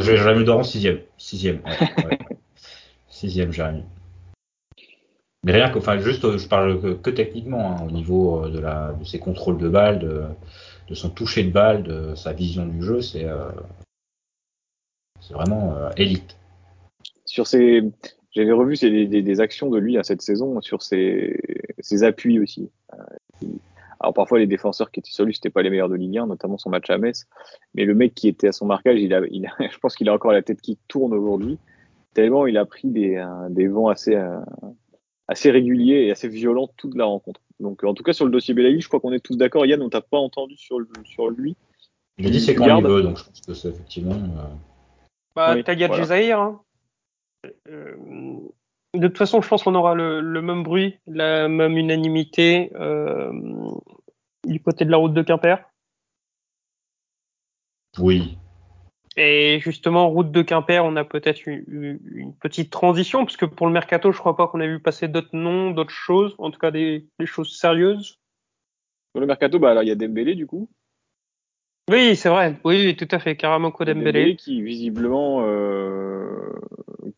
Jérémy Le Doiron, 6ème. 6ème, ouais, *laughs* ouais. 6ème, Jérémy. Mais rien que, enfin, juste, je parle que, que techniquement, hein, au niveau euh, de, la, de ses contrôles de balle, de, de son toucher de balle, de sa vision du jeu, c'est euh, vraiment euh, élite. Sur ses, j'avais revu des, des, des, actions de lui à cette saison sur ses, ses appuis aussi. Alors parfois les défenseurs qui étaient sur lui c'était pas les meilleurs de Ligue 1, notamment son match à Metz. Mais le mec qui était à son marquage, il a, il a *laughs* je pense qu'il a encore la tête qui tourne aujourd'hui. Tellement il a pris des, euh, des vents assez euh, assez réguliers et assez violents toute la rencontre. Donc en tout cas sur le dossier Belaïli, je crois qu'on est tous d'accord. Yann, on t'a pas entendu sur le, sur lui. Il a dit c'est quand il veut, donc je pense que c'est effectivement. Euh... Bah, oui, voilà. Hein. Euh, de toute façon, je pense qu'on aura le, le, même bruit, la même unanimité euh, du côté de la route de Quimper. Oui. Et justement, route de Quimper, on a peut-être une, une, petite transition, parce que pour le mercato, je crois pas qu'on ait vu passer d'autres noms, d'autres choses, en tout cas des, des choses sérieuses. Pour le mercato, bah, il y a Dembélé du coup. Oui, c'est vrai. Oui, oui, tout à fait. Karamoko Dembélé. Dembélé qui visiblement, euh,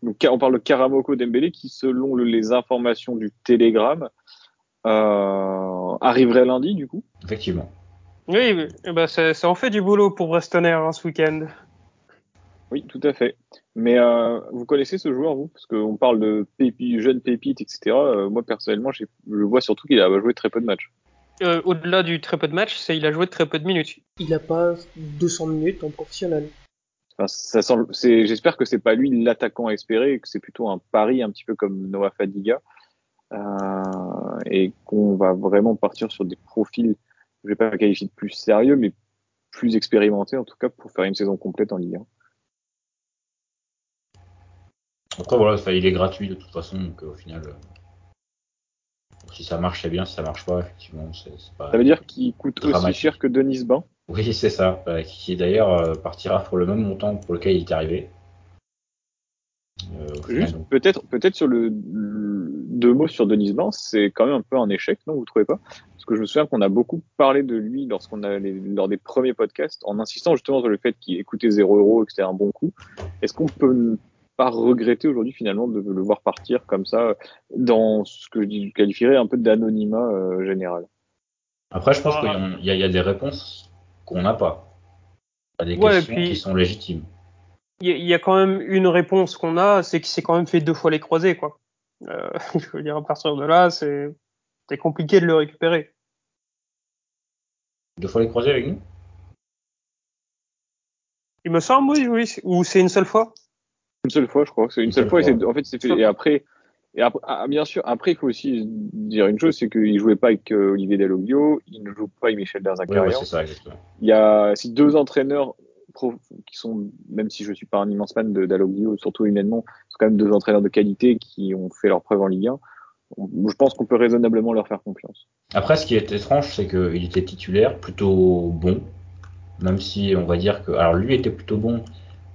on parle de Karamoko Dembélé qui, selon les informations du Télégramme, euh, arriverait lundi du coup. Effectivement. Oui, oui. Bah, ça, ça en fait du boulot pour Brestonner hein, ce week-end. Oui, tout à fait. Mais euh, vous connaissez ce joueur, vous? Parce qu'on parle de pépi, jeune pépite, etc. Euh, moi, personnellement, je vois surtout qu'il a joué très peu de matchs. Euh, Au-delà du très peu de matchs, c'est il a joué très peu de minutes. Il n'a pas 200 minutes en professionnel. Enfin, ça semble, c'est, j'espère que c'est pas lui l'attaquant à espérer, que c'est plutôt un pari un petit peu comme Noah Fadiga, euh, et qu'on va vraiment partir sur des profils, je vais pas qualifier de plus sérieux, mais plus expérimentés en tout cas pour faire une saison complète en Ligue 1. Après voilà, ça, il est gratuit de toute façon, donc euh, au final, euh, si ça marche c'est bien, si ça marche pas, effectivement, c'est pas. Ça veut dire qu'il coûte dramatique. aussi cher que Denis Bain. Oui, c'est ça, euh, qui d'ailleurs euh, partira pour le même montant pour lequel il est arrivé. Euh, Juste, peut-être, peut-être sur le, le, deux mots sur Denis Bain, c'est quand même un peu un échec, non Vous trouvez pas? Parce que je me souviens qu'on a beaucoup parlé de lui lorsqu'on a les, lors des premiers podcasts, en insistant justement sur le fait qu'il coûtait 0 euros et que c'était un bon coup. Est-ce qu'on peut pas regretter aujourd'hui finalement de le voir partir comme ça dans ce que je qualifierais un peu d'anonymat euh, général. Après, je pense ah. qu'il y, y, a des réponses qu'on n'a pas. Il y a des ouais, questions puis, qui sont légitimes. Il y, y, a quand même une réponse qu'on a, c'est qu'il s'est quand même fait deux fois les croisés, quoi. Euh, *laughs* je veux dire, à partir de là, c'est compliqué de le récupérer. Deux fois les croisés avec nous? Il me semble, oui, oui. Ou c'est une seule fois? Une seule fois, je crois. C'est une, une, seule, fois. fois. Et en fait, c'est fait. Et après, et après ah, bien sûr, après, il faut aussi dire une chose, c'est qu'il jouait pas avec euh, Olivier Dalloglio, il ne joue pas avec Michel Derzakarian. Ouais, ça. Il y a si deux entraîneurs qui sont, même si je suis pas un immense fan de Dalloglio, surtout humainement, sont quand même deux entraîneurs de qualité qui ont fait leur preuve en Ligue 1. Je pense qu'on peut raisonnablement leur faire confiance. Après, ce qui est étrange, c'est qu'il était titulaire, plutôt bon, même si on va dire que, alors lui était plutôt bon,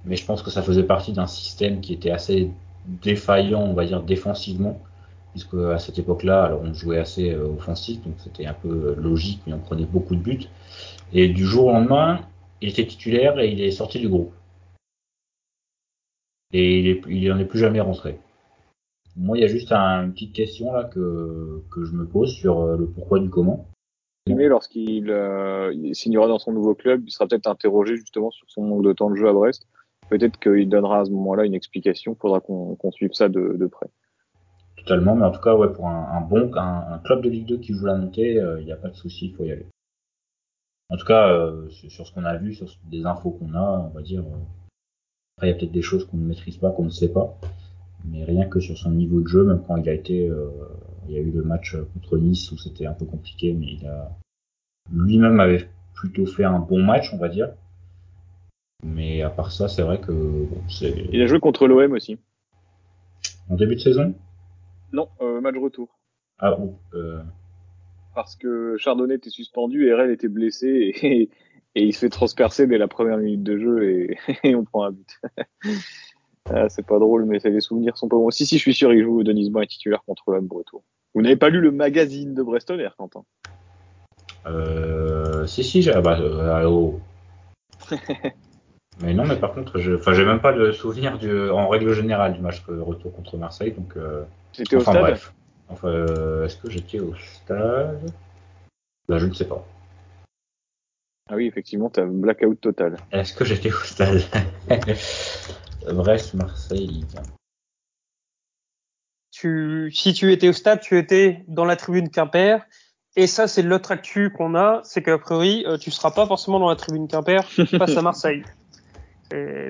mais je pense que ça faisait partie d'un système qui était assez défaillant, on va dire défensivement, puisque à cette époque-là, alors on jouait assez euh, offensif, donc c'était un peu euh, logique, mais on prenait beaucoup de buts. Et du jour au lendemain, il était titulaire et il est sorti du groupe. Et il, est, il en est plus jamais rentré. Moi, il y a juste un, une petite question là que, que je me pose sur euh, le pourquoi du comment. lorsqu'il signera dans son nouveau club, il sera peut-être interrogé justement sur son manque de temps de jeu à Brest. Peut-être qu'il donnera à ce moment-là une explication. Il faudra qu'on suive ça de, près. Totalement, mais en tout cas, ouais, pour un, bon club de Ligue 2 qui joue la montée, euh, il n'y a pas de souci, il faut y aller. En tout cas, euh, sur ce qu'on a vu, sur des infos qu'on a, on va dire. après, il y a peut-être des choses qu'on ne maîtrise pas, qu'on ne sait pas. Mais rien que sur son niveau de jeu, même quand il a été il y a eu le match contre Nice où c'était un peu compliqué, mais il a lui-même avait plutôt fait un bon match, on va dire. Mais à part ça, c'est vrai que c'est. Il a joué contre l'OM aussi. En début de saison? Non, euh, match retour. Ah bon. Euh... Parce que Chardonnay était suspendu et Rennes était blessé et, *laughs* il se fait transpercer dès la première minute de jeu et, *laughs* et on prend un but. *laughs* Ah, c'est pas drôle, mais les souvenirs sont pas bons. Si, si, je suis sûr, il joue Denis Bain est titulaire contre l'OM Breton. Vous n'avez pas lu le magazine de Brestonner, Quentin? Euh. Si, si, j'ai. Ah bah, euh. Mais non, mais par contre, je... enfin, j'ai même pas de souvenir du... en règle générale du match retour contre Marseille, donc. Euh... J'étais au stade bref. Enfin, euh, est-ce que j'étais au stade? Bah, je ne sais pas. Ah oui, effectivement, t'as un blackout total. Est-ce que j'étais au stade? *laughs* Brest, Marseille, Tu, si tu étais au stade, tu étais dans la tribune Quimper. Et ça, c'est l'autre actu qu'on a, c'est qu'a priori, euh, tu seras pas forcément dans la tribune Quimper *laughs* face à Marseille.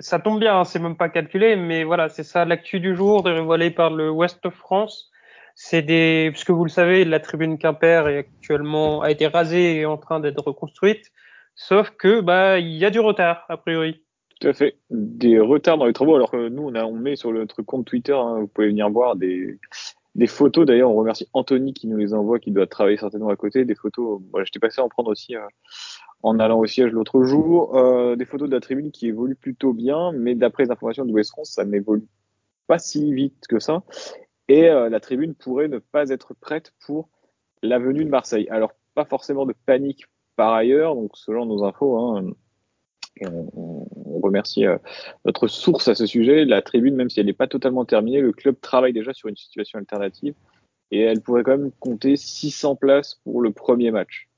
Ça tombe bien, hein, c'est même pas calculé, mais voilà, c'est ça l'actu du jour, dévoilé par le Ouest France. C'est des, puisque vous le savez, la tribune Quimper est actuellement a été rasée et en train d'être reconstruite. Sauf que bah il y a du retard a priori. Tout à fait. Des retards dans les travaux, alors que nous, on, met sur notre compte Twitter, hein, vous pouvez venir voir des, photos. D'ailleurs, on remercie Anthony qui nous les envoie, qui doit travailler certainement à côté. Des photos, voilà, j'étais passé à en prendre aussi euh, en allant au siège l'autre jour. Euh, des photos de la tribune qui évoluent plutôt bien, mais d'après les informations de West ça n'évolue pas si vite que ça. Et euh, la tribune pourrait ne pas être prête pour la venue de Marseille. Alors, pas forcément de panique par ailleurs, donc selon nos infos, hein, on, remercie euh, notre source à ce sujet. La tribune, même si elle n'est pas totalement terminée, le club travaille déjà sur une situation alternative et elle pourrait quand même compter 600 places pour le premier match.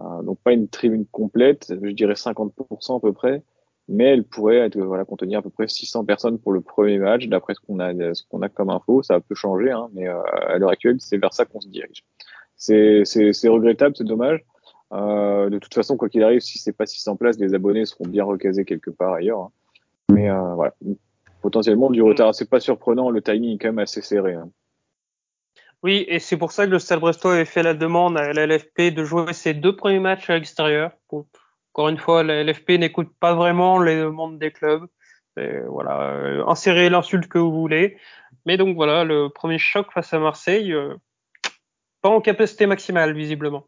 Euh, donc pas une tribune complète, je dirais 50% à peu près, mais elle pourrait être, voilà, contenir à peu près 600 personnes pour le premier match. D'après ce qu'on a, ce qu'on a comme info, ça peut changer, hein, mais euh, à l'heure actuelle, c'est vers ça qu'on se dirige. C'est regrettable, c'est dommage. Euh, de toute façon, quoi qu'il arrive, si c'est pas 600 places, les abonnés seront bien recasés quelque part ailleurs. Hein. Mais euh, voilà, potentiellement du retard. C'est pas surprenant, le timing est quand même assez serré. Hein. Oui, et c'est pour ça que le Stade Brestois avait fait la demande à la LFP de jouer ses deux premiers matchs à l'extérieur. encore une fois, la LFP n'écoute pas vraiment les demandes des clubs. Voilà, euh, insérez l'insulte que vous voulez. Mais donc voilà, le premier choc face à Marseille, euh, pas en capacité maximale visiblement.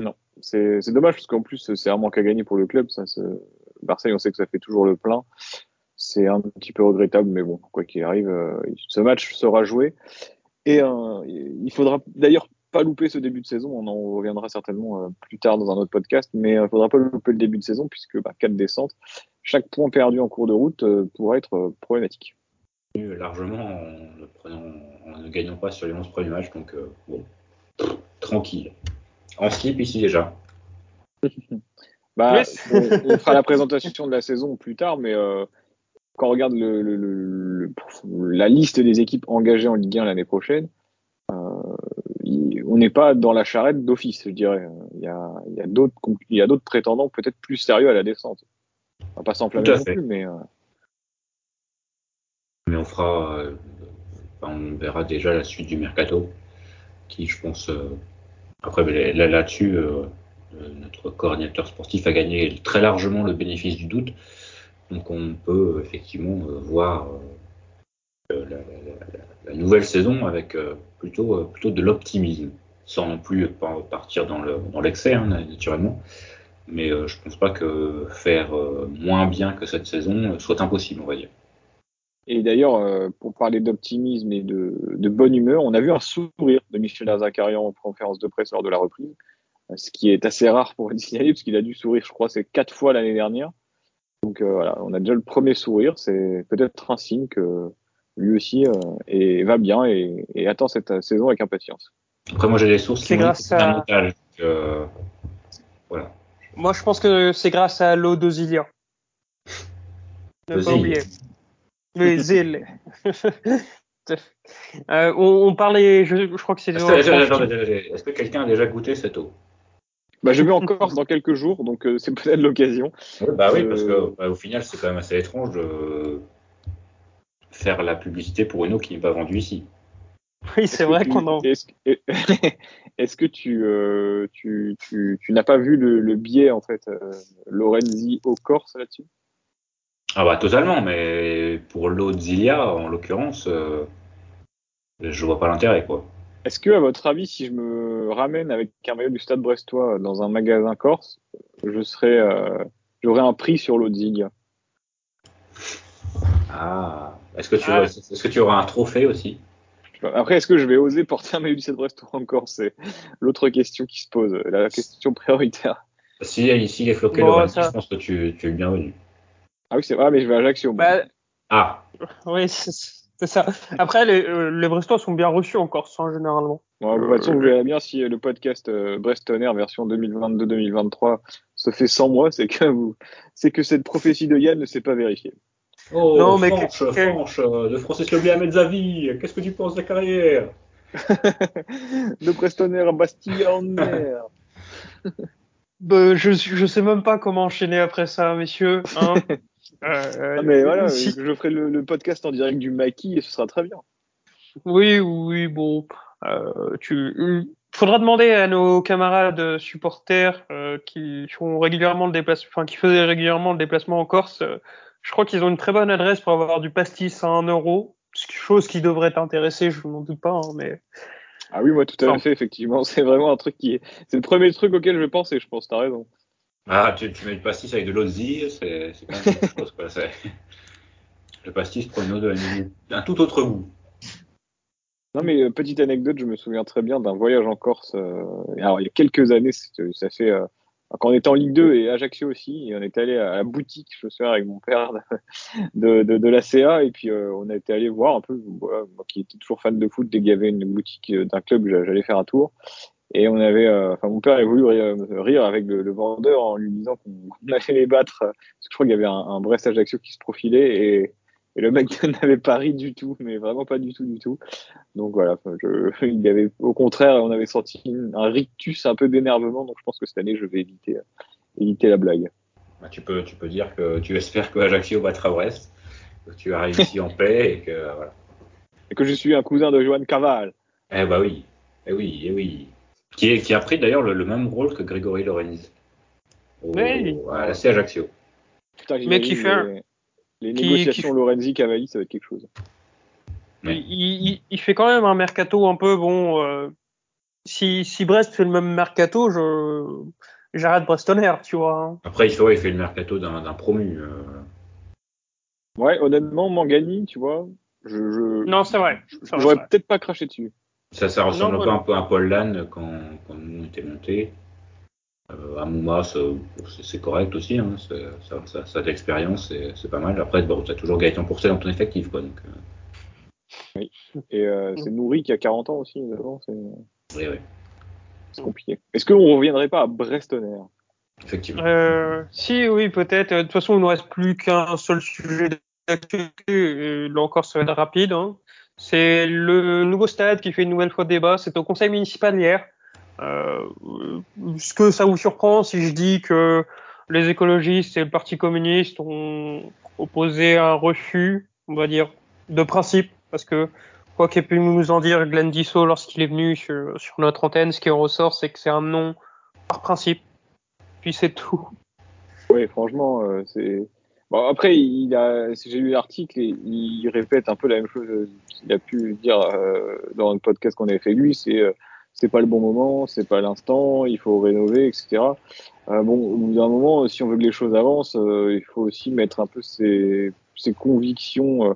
Non, c'est dommage parce qu'en plus c'est un manque à gagner pour le club. Marseille, on sait que ça fait toujours le plein. C'est un petit peu regrettable, mais bon, quoi qu'il arrive, euh, ce match sera joué. Et euh, il faudra d'ailleurs pas louper ce début de saison. On en reviendra certainement euh, plus tard dans un autre podcast, mais il faudra pas louper le début de saison puisque bah, quatre descentes, chaque point perdu en cours de route pourrait être problématique. Largement en ne, gagnant pas sur les 11 premiers matchs, donc bon, tranquille. En slip ici déjà. *laughs* bah, on, fera la présentation de la saison plus tard, mais euh, quand on regarde le, la liste des équipes engagées en Ligue 1 l'année prochaine, euh, on n'est pas dans la charrette d'office, je dirais. Il y a, il y a d'autres, prétendants peut-être plus sérieux à la descente. On va pas s'enflammer non plus, mais. Euh, mais on fera, on verra déjà la suite du mercato, qui, je pense, après, là-dessus, euh, euh, notre coordinateur sportif a gagné très largement le bénéfice du doute. Donc on peut effectivement euh, voir la, nouvelle saison avec plutôt, plutôt de l'optimisme, sans non plus partir dans l'excès, hein, naturellement. Mais je pense pas que faire moins bien que cette saison soit impossible, on va dire. Et d'ailleurs, euh, pour parler d'optimisme et de, de, bonne humeur, on a vu un sourire de Michel Azakarian en conférence de presse lors de la reprise, ce qui est assez rare pour le signaler, parce qu'il a dû sourire, je crois, c'est quatre fois l'année dernière. Donc euh, voilà, on a déjà le premier sourire, c'est peut-être un signe que lui aussi euh, va bien et, et, attend cette saison avec impatience. Après, moi, j'ai des sources qui grâce un à- montage. euh, voilà. Moi, je pense que c'est grâce à l'eau d'Osilia. Ne pas Ozil. oublier. Zil. *laughs* Euh, on, on parlait, je, je crois que c'est que, est-ce que quelqu'un a déjà goûté cette eau? Bah, je vais en Corse *laughs* dans quelques jours, donc euh, c'est peut-être l'occasion. Bah oui, Euh, parce que bah, au final, c'est quand même assez étrange de faire la publicité pour une eau qui n'est pas vendue ici. Oui, c'est vrai qu'on en. *laughs* Est-ce que, tu, euh, tu, tu, tu n'as pas vu le, le biais, en fait, euh, Lorenzi au Corse là-dessus? Ah bah totalement, mais pour l'eau de Zilia, en l'occurrence, euh, je vois pas l'intérêt, quoi. Est-ce que, à votre avis, si je me ramène avec un maillot du Stade Brestois dans un magasin corse, je serais, euh, j'aurais un prix sur Zilia Ah. Est-ce que tu Ah. est-ce que tu auras un trophée aussi? Après, est-ce que je vais oser porter un maillot du Stade Brestois en Corse? C'est l'autre question qui se pose, la question prioritaire. Si ici les floqués Bon, ça- je pense que tu, tu es le bienvenu. Ah oui, c'est vrai, mais je vais à Ajaccio. Bah, Ah. oui, c'est c'est ça. *laughs* Après, les, euh, les Brestois sont bien reçus en Corse, hein, généralement. Bon, de toute façon, vous verrez bien si le podcast euh, Brest Tonnerre version 2022-2023 se fait sans moi, c'est que vous, c'est que cette prophétie de Yann ne s'est pas vérifiée. Oh, Non, mais Franche, que- Franche, euh, de Francis Leblé à Mezzavi, qu'est-ce que tu penses de la carrière? *laughs* De Brest Tonnerre à Bastille en mer. *laughs* Bah, je, je sais même pas comment enchaîner après ça, messieurs. Hein. Euh, Ah, mais voilà, si- je ferai le, le podcast en direct du maquis et ce sera très bien. Oui, oui, bon. Euh, tu faudra demander à nos camarades supporters euh, qui font régulièrement le déplacement, enfin qui faisaient régulièrement le déplacement en Corse. euh, je crois qu'ils ont une très bonne adresse pour avoir du pastis à 1 euro. Chose qui devrait t'intéresser, je n'en doute pas, hein, mais Ah oui, moi tout à Enfin. fait, effectivement, *laughs* c'est vraiment un truc qui est, c'est le premier truc auquel je pense et je pense, t'as raison. Ah, tu, tu mets du pastis avec de Zi, c'est quand même quelque chose, quoi. *laughs* Le pastis prend un tout autre goût. Non mais euh, petite anecdote, je me souviens très bien d'un voyage en Corse. euh, alors il y a quelques années, ça fait euh, quand on était en Ligue 2 et Ajaccio aussi, et on est allé à la boutique, je me souviens avec mon père de, *laughs* de, de la CA et puis euh, on a été allé voir un peu, voilà, moi qui était toujours fan de foot, dès qu'il y avait une boutique d'un club, j'a- j'allais faire un tour. Et on avait, euh, enfin mon père a voulu rire, rire avec le, le vendeur en lui disant qu'on *laughs* allait les battre, euh, parce que je crois qu'il y avait un, un Ajaccio qui se profilait et, et le mec *laughs* n'avait pas ri du tout, mais vraiment pas du tout du tout. Donc voilà, je, *laughs* il y avait au contraire, on avait senti un rictus un peu d'énervement, donc je pense que cette année je vais éviter, euh, éviter la blague. Bah, tu, peux, tu peux dire que tu espères que Ajaccio battra Brest, que tu as réussi en paix et que voilà. Et que je suis un cousin de Johan Caval. Eh bah oui, eh oui, eh oui. Qui, est, qui a pris d'ailleurs le, le même rôle que Grégory Lorenz. Au, Oui. à la C Ajaccio. Putain, Mais qui fait un- les, les qui- négociations qui- Lorenzi-Cavalli, ça va être quelque chose. Ouais. il, il- il fait quand même un mercato un peu bon. euh, si, si Brest fait le même mercato, je j'arrête Brestonner, tu vois. hein. Après, il fait, ouais, il fait le mercato d'un promu. euh. Ouais, honnêtement, Mangani, tu vois, je, je Non, c'est vrai. j'aurais peut-être pas craché dessus. Ça, ça ressemble Non, pas voilà. un peu à Paul Lannes quand, quand nous on était montés. Euh, à Mouma, c'est correct aussi. Hein, c'est- ça, ça, ça a de l'expérience, c'est pas mal. Après, bon, t'as toujours Gaëtan Pourcel dans ton effectif. Quoi, donc, euh, Et euh, c'est Nourri qui a 40 ans aussi, c'est oui, oui, c'est compliqué. Est-ce qu'on reviendrait pas à Brestonner effectivement. Euh, si, oui, peut-être. De toute façon, il ne reste plus qu'un seul sujet d'actualité. Là encore, ça va être rapide. hein. C'est le nouveau stade qui fait une nouvelle fois débat. C'est au conseil municipal hier. Euh, Est-ce que ça vous surprend si je dis que les écologistes et le Parti communiste ont opposé un refus, on va dire, de principe Parce que quoi qu'ait pu nous en dire Glenn Dissot lorsqu'il est venu sur, sur notre antenne, ce qui en ressort, c'est que c'est un non par principe. Puis c'est tout. Oui, franchement, euh, c'est. Bon, après, il a, j'ai lu l'article il répète un peu la même chose euh, qu'il a pu dire euh, dans le podcast qu'on avait fait lui. C'est, euh, c'est pas le bon moment, c'est pas l'instant, il faut rénover, etc. Euh, bon, au bout d'un moment, si on veut que les choses avancent, euh, il faut aussi mettre un peu ses, ses convictions euh,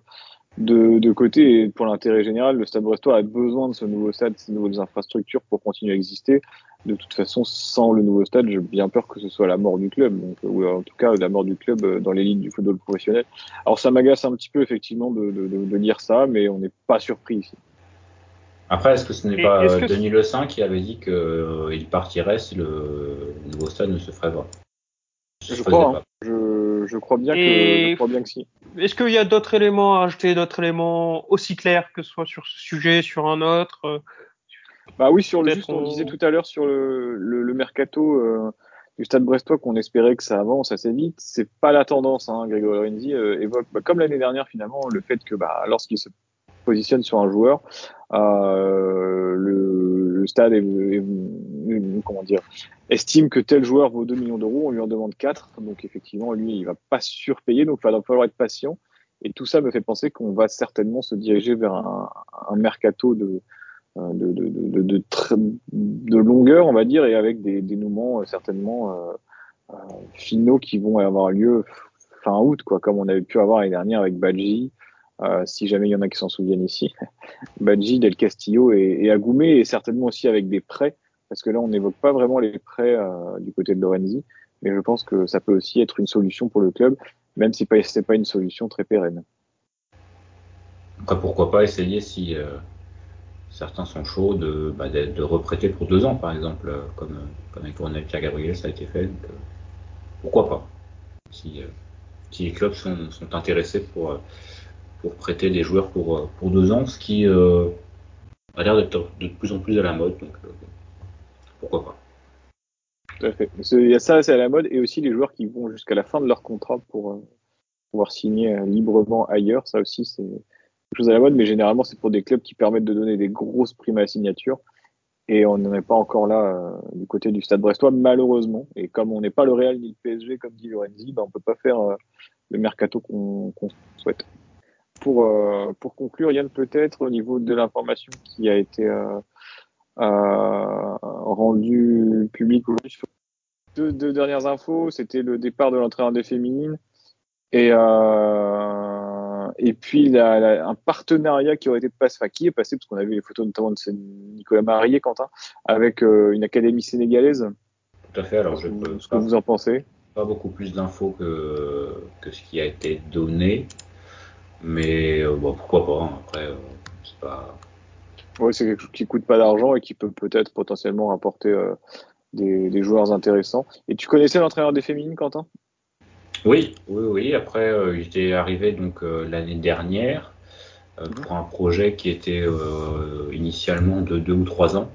de, de côté. Et pour l'intérêt général, le Stade Brestois a besoin de ce nouveau stade, de ces nouvelles infrastructures pour continuer à exister. De toute façon, sans le nouveau stade, j'ai bien peur que ce soit la mort du club, donc, ou en tout cas la mort du club euh, dans l'élite du football professionnel. Alors ça m'agace un petit peu effectivement de, de, de, de lire ça, mais on n'est pas surpris ici. Après, est-ce que ce n'est pas euh, Denis Le Saint qui avait dit qu'il partirait si le nouveau stade ne se ferait pas? Je crois, pas. hein. je, je crois bien que je crois bien que si. Est-ce qu'il y a d'autres éléments à ajouter, d'autres éléments aussi clairs que ce soit sur ce sujet, sur un autre? Bah oui, sur le juste, on on- disait tout à l'heure sur le, le, le mercato euh, du Stade Brestois qu'on espérait que ça avance assez vite. C'est pas la tendance. Hein. Grégory Renzi euh, évoque, bah, comme l'année dernière finalement, le fait que bah, lorsqu'il se positionne sur un joueur, euh, le, Stade estime que tel joueur vaut 2 millions d'euros, on lui en demande 4. Donc effectivement, lui, il va pas surpayer, donc il va falloir être patient. Et tout ça me fait penser qu'on va certainement se diriger vers un, mercato de, euh, de, longueur, on va dire, et avec des dénouements euh, certainement finaux qui vont avoir lieu fin août, quoi, comme on avait pu avoir l'année dernière avec Badji, euh, si jamais il y en a qui s'en souviennent ici, *laughs* Badji, Del Castillo et, et Agoumé, et certainement aussi avec des prêts, parce que là on n'évoque pas vraiment les prêts euh, du côté de Lorenzi, mais je pense que ça peut aussi être une solution pour le club, même si pas- c'est pas une solution très pérenne. Après, pourquoi pas essayer si euh, certains sont chauds de, bah, de, de reprêter pour deux ans, par exemple, comme, comme avec Pierre Gabriel, ça a été fait. Pourquoi pas si, les clubs sont, intéressés pour, pour prêter des joueurs pour, euh, pour deux ans, ce qui euh, a l'air d'être de plus en plus à la mode. Donc, euh, pourquoi pas Tout à fait. Il y a ça, c'est à la mode, et aussi les joueurs qui vont jusqu'à la fin de leur contrat pour pouvoir signer librement ailleurs. Ça aussi, c'est quelque chose à la mode, mais généralement, c'est pour des clubs qui permettent de donner des grosses primes à la signature. Et on n'en est pas encore là du côté du Stade Brestois, malheureusement. Et comme on n'est pas le Real ni le PSG, comme dit Lorenzi, ben on peut pas faire le mercato qu'on souhaite. Pour, euh, pour conclure, Yann, peut-être au niveau de l'information qui a été euh, euh, rendue publique deux, deux dernières infos, c'était le départ de l'entraîneur des féminines et euh, et puis la, la- un partenariat qui aurait été passé, enfin qui est passé parce qu'on a vu les photos notamment de Nicolas Marié, Quentin, avec une académie sénégalaise. Tout à fait. Alors, je peux ce que vous en pensez? pas beaucoup plus d'infos que, que ce qui a été donné, mais euh, bon, pourquoi pas. hein. Après, euh, c'est pas. Oui, c'est quelque chose qui coûte pas d'argent et qui peut peut-être potentiellement rapporter euh, des, des joueurs intéressants. Et tu connaissais l'entraîneur des féminines, Quentin? Oui, oui, oui. Après, j'étais arrivé donc l'année dernière Mhm. pour un projet qui était euh, initialement de deux ou trois ans,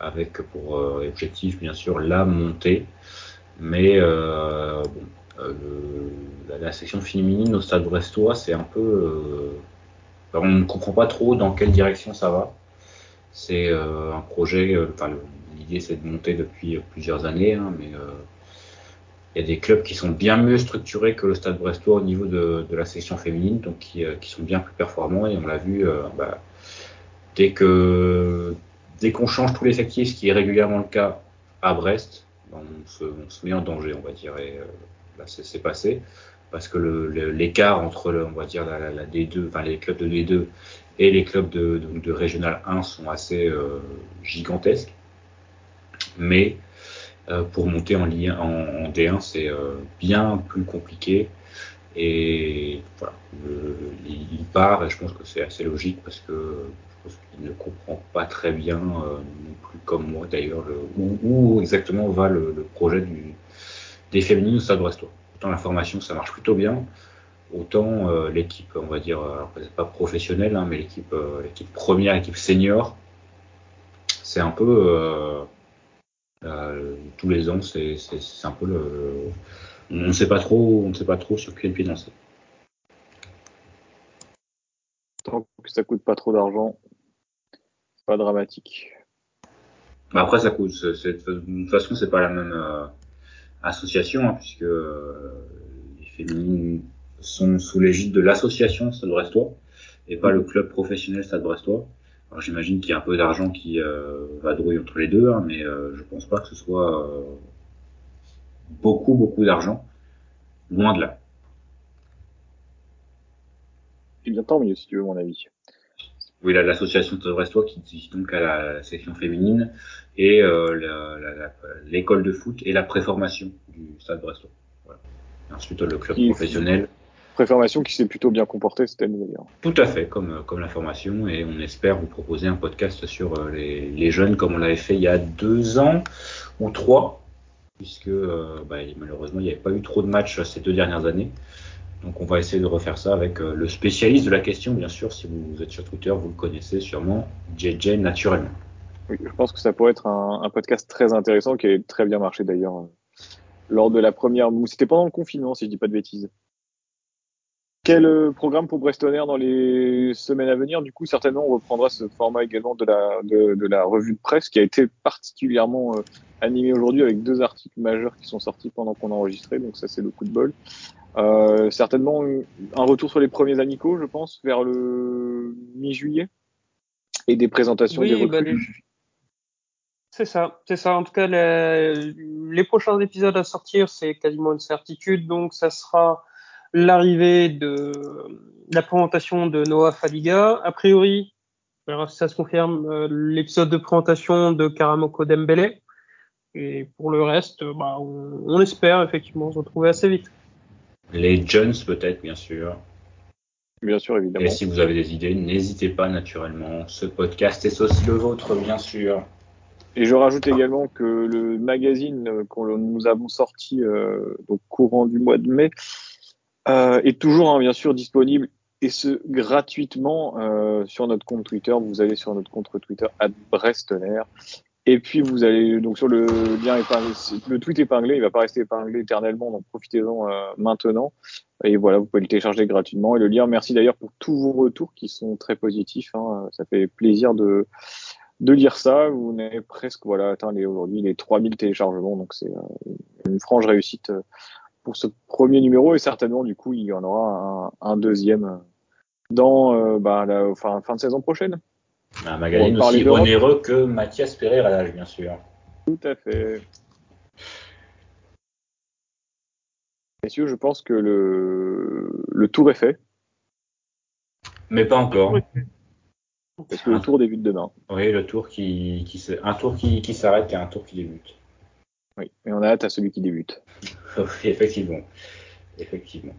avec pour euh, objectif bien sûr la montée, mais euh, bon, le- la, section féminine au Stade Brestois, c'est un peu, euh, on ne comprend pas trop dans quelle direction ça va. C'est euh, un projet, euh, enfin l'idée c'est de monter depuis plusieurs années, hein, mais il y a des clubs qui sont bien mieux structurés que le Stade Brestois au niveau de, la section féminine, donc qui, sont bien plus performants. Et on l'a vu, bah, dès que dès qu'on change tous les effectifs, ce qui est régulièrement le cas à Brest, on, se, met en danger, on va dire. Là, c'est passé parce que l'écart entre, on va dire, la, la, la D2, enfin les clubs de D2 et les clubs de, Régional 1 sont assez euh, gigantesques. Mais euh, pour monter en, Ligue 1 en, en D1, c'est euh, bien plus compliqué. Et voilà, il part et je pense que c'est assez logique parce qu'il ne comprend pas très bien, non plus comme moi d'ailleurs, le- où, exactement va le, projet des féminines au Stade Brestois. Autant la formation, ça marche plutôt bien, autant euh, l'équipe, on va dire, alors c'est pas professionnelle, hein, mais l'équipe, euh, l'équipe première, l'équipe senior, c'est un peu euh, euh, tous les ans, c'est, c'est, c'est un peu le, on ne sait pas trop, on ne sait pas trop sur quel pied danser. Tant que ça coûte pas trop d'argent, c'est pas dramatique. Bah après, ça coûte. c'est- de toute façon, c'est pas la même euh, association, hein, puisque euh, les féminines sont sous l'égide de l'association Stade Brestois et pas le club professionnel Stade Brestois. Alors j'imagine qu'il y a un peu d'argent qui euh, va drouiller entre les deux, hein, mais euh, je pense pas que ce soit euh, beaucoup, beaucoup d'argent. Loin de là. Et bien tant mieux, si tu veux mon avis. Oui, l'association Stade Brestois qui dit donc à la, section féminine et euh, l'école de foot et la préformation du Stade Brestois. Voilà. Ensuite, le club professionnel. préformation qui s'est plutôt bien comportée cette année d'ailleurs. Tout à fait, comme, comme la formation, et on espère vous proposer un podcast sur euh, les, les jeunes comme on l'avait fait il y a deux ans ou trois, puisque euh, bah, malheureusement il n'y avait pas eu trop de matchs ces deux dernières années. Donc on va essayer de refaire ça avec euh, le spécialiste de la question, bien sûr, si vous êtes sur Twitter, vous le connaissez sûrement, JJ naturellement. Oui, je pense que ça pourrait être un, podcast très intéressant qui a très bien marché d'ailleurs euh, lors de la première. C'était pendant le confinement, si je dis pas de bêtises. Quel euh, programme pour Brestonner dans les semaines à venir? Du coup, certainement, on reprendra ce format également de la, revue de presse qui a été particulièrement euh, animé aujourd'hui avec deux articles majeurs qui sont sortis pendant qu'on enregistrait. Donc ça, c'est le coup de bol. Euh, certainement un retour sur les premiers amicaux, je pense, vers le mi-juillet et des présentations Oui, des bah, recrues. C'est ça, c'est ça. En tout cas, les, les prochains épisodes à sortir, c'est quasiment une certitude. Donc, ça sera l'arrivée de la présentation de Noah Fadiga. A priori, on verra si ça se confirme, euh, l'épisode de présentation de Karamoko Dembele. Et pour le reste, bah, on, on espère effectivement se retrouver assez vite. Les Jones peut-être, bien sûr. Bien sûr, évidemment. Et si vous avez des idées, n'hésitez pas naturellement. Ce podcast est aussi le vôtre, bien sûr. Et je rajoute également que le magazine euh, que nous avons sorti euh, au courant du mois de mai euh, est toujours hein, bien sûr disponible et ce gratuitement euh, sur notre compte Twitter. Vous allez sur notre compte Twitter @brestonner et puis vous allez donc sur le lien le tweet épinglé, il va pas rester épinglé éternellement, donc profitez-en euh, maintenant. Et voilà, vous pouvez le télécharger gratuitement et le lire. Merci d'ailleurs pour tous vos retours qui sont très positifs. Hein. Ça fait plaisir de de lire ça. Vous avez presque voilà atteint les aujourd'hui les 3000 téléchargements, donc c'est euh, une franche réussite euh, pour ce premier numéro et certainement du coup il y en aura un, un deuxième euh, dans euh, bah, la enfin, fin de saison prochaine. Un magazine aussi onéreux que Mathias Pereira, bien sûr. Tout à fait. Messieurs, je pense que le, le tour est fait, Mais pas encore. parce que le tour débute demain. Oui, le tour qui, qui se- un tour qui, qui s'arrête et un tour qui débute. Oui, et on a hâte à celui qui débute. Oui, *laughs* effectivement. Effectivement.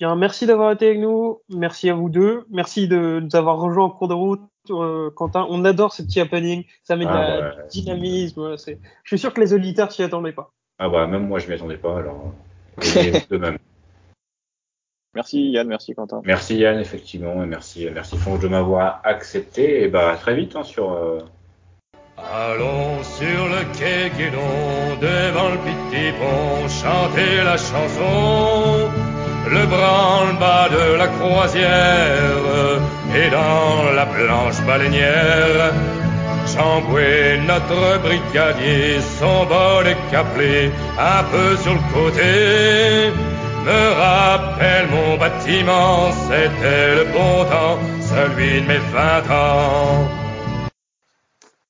Bien, merci d'avoir été avec nous. Merci à vous deux. Merci de nous avoir rejoints en cours de route, euh, Quentin. On adore ces petits happenings. Ça met de Ah, la ouais. dynamisme. voilà, Je suis sûr que les auditeurs s'y attendaient pas. Ah bah même moi je m'y attendais pas alors. De même. *laughs* Merci Yann, merci Quentin. Merci Yann effectivement et merci merci Fonge de m'avoir accepté et bah à très vite hein, sur euh, Allons sur le quai Guédon, devant le petit pont, chanter la chanson. Le branle-bas de la croisière et dans la planche baleinière. Jean-Boué, notre brigadier, son bol est caplé un peu sur le côté. Me rappelle mon bâtiment, c'était le bon temps, celui de mes vingt ans.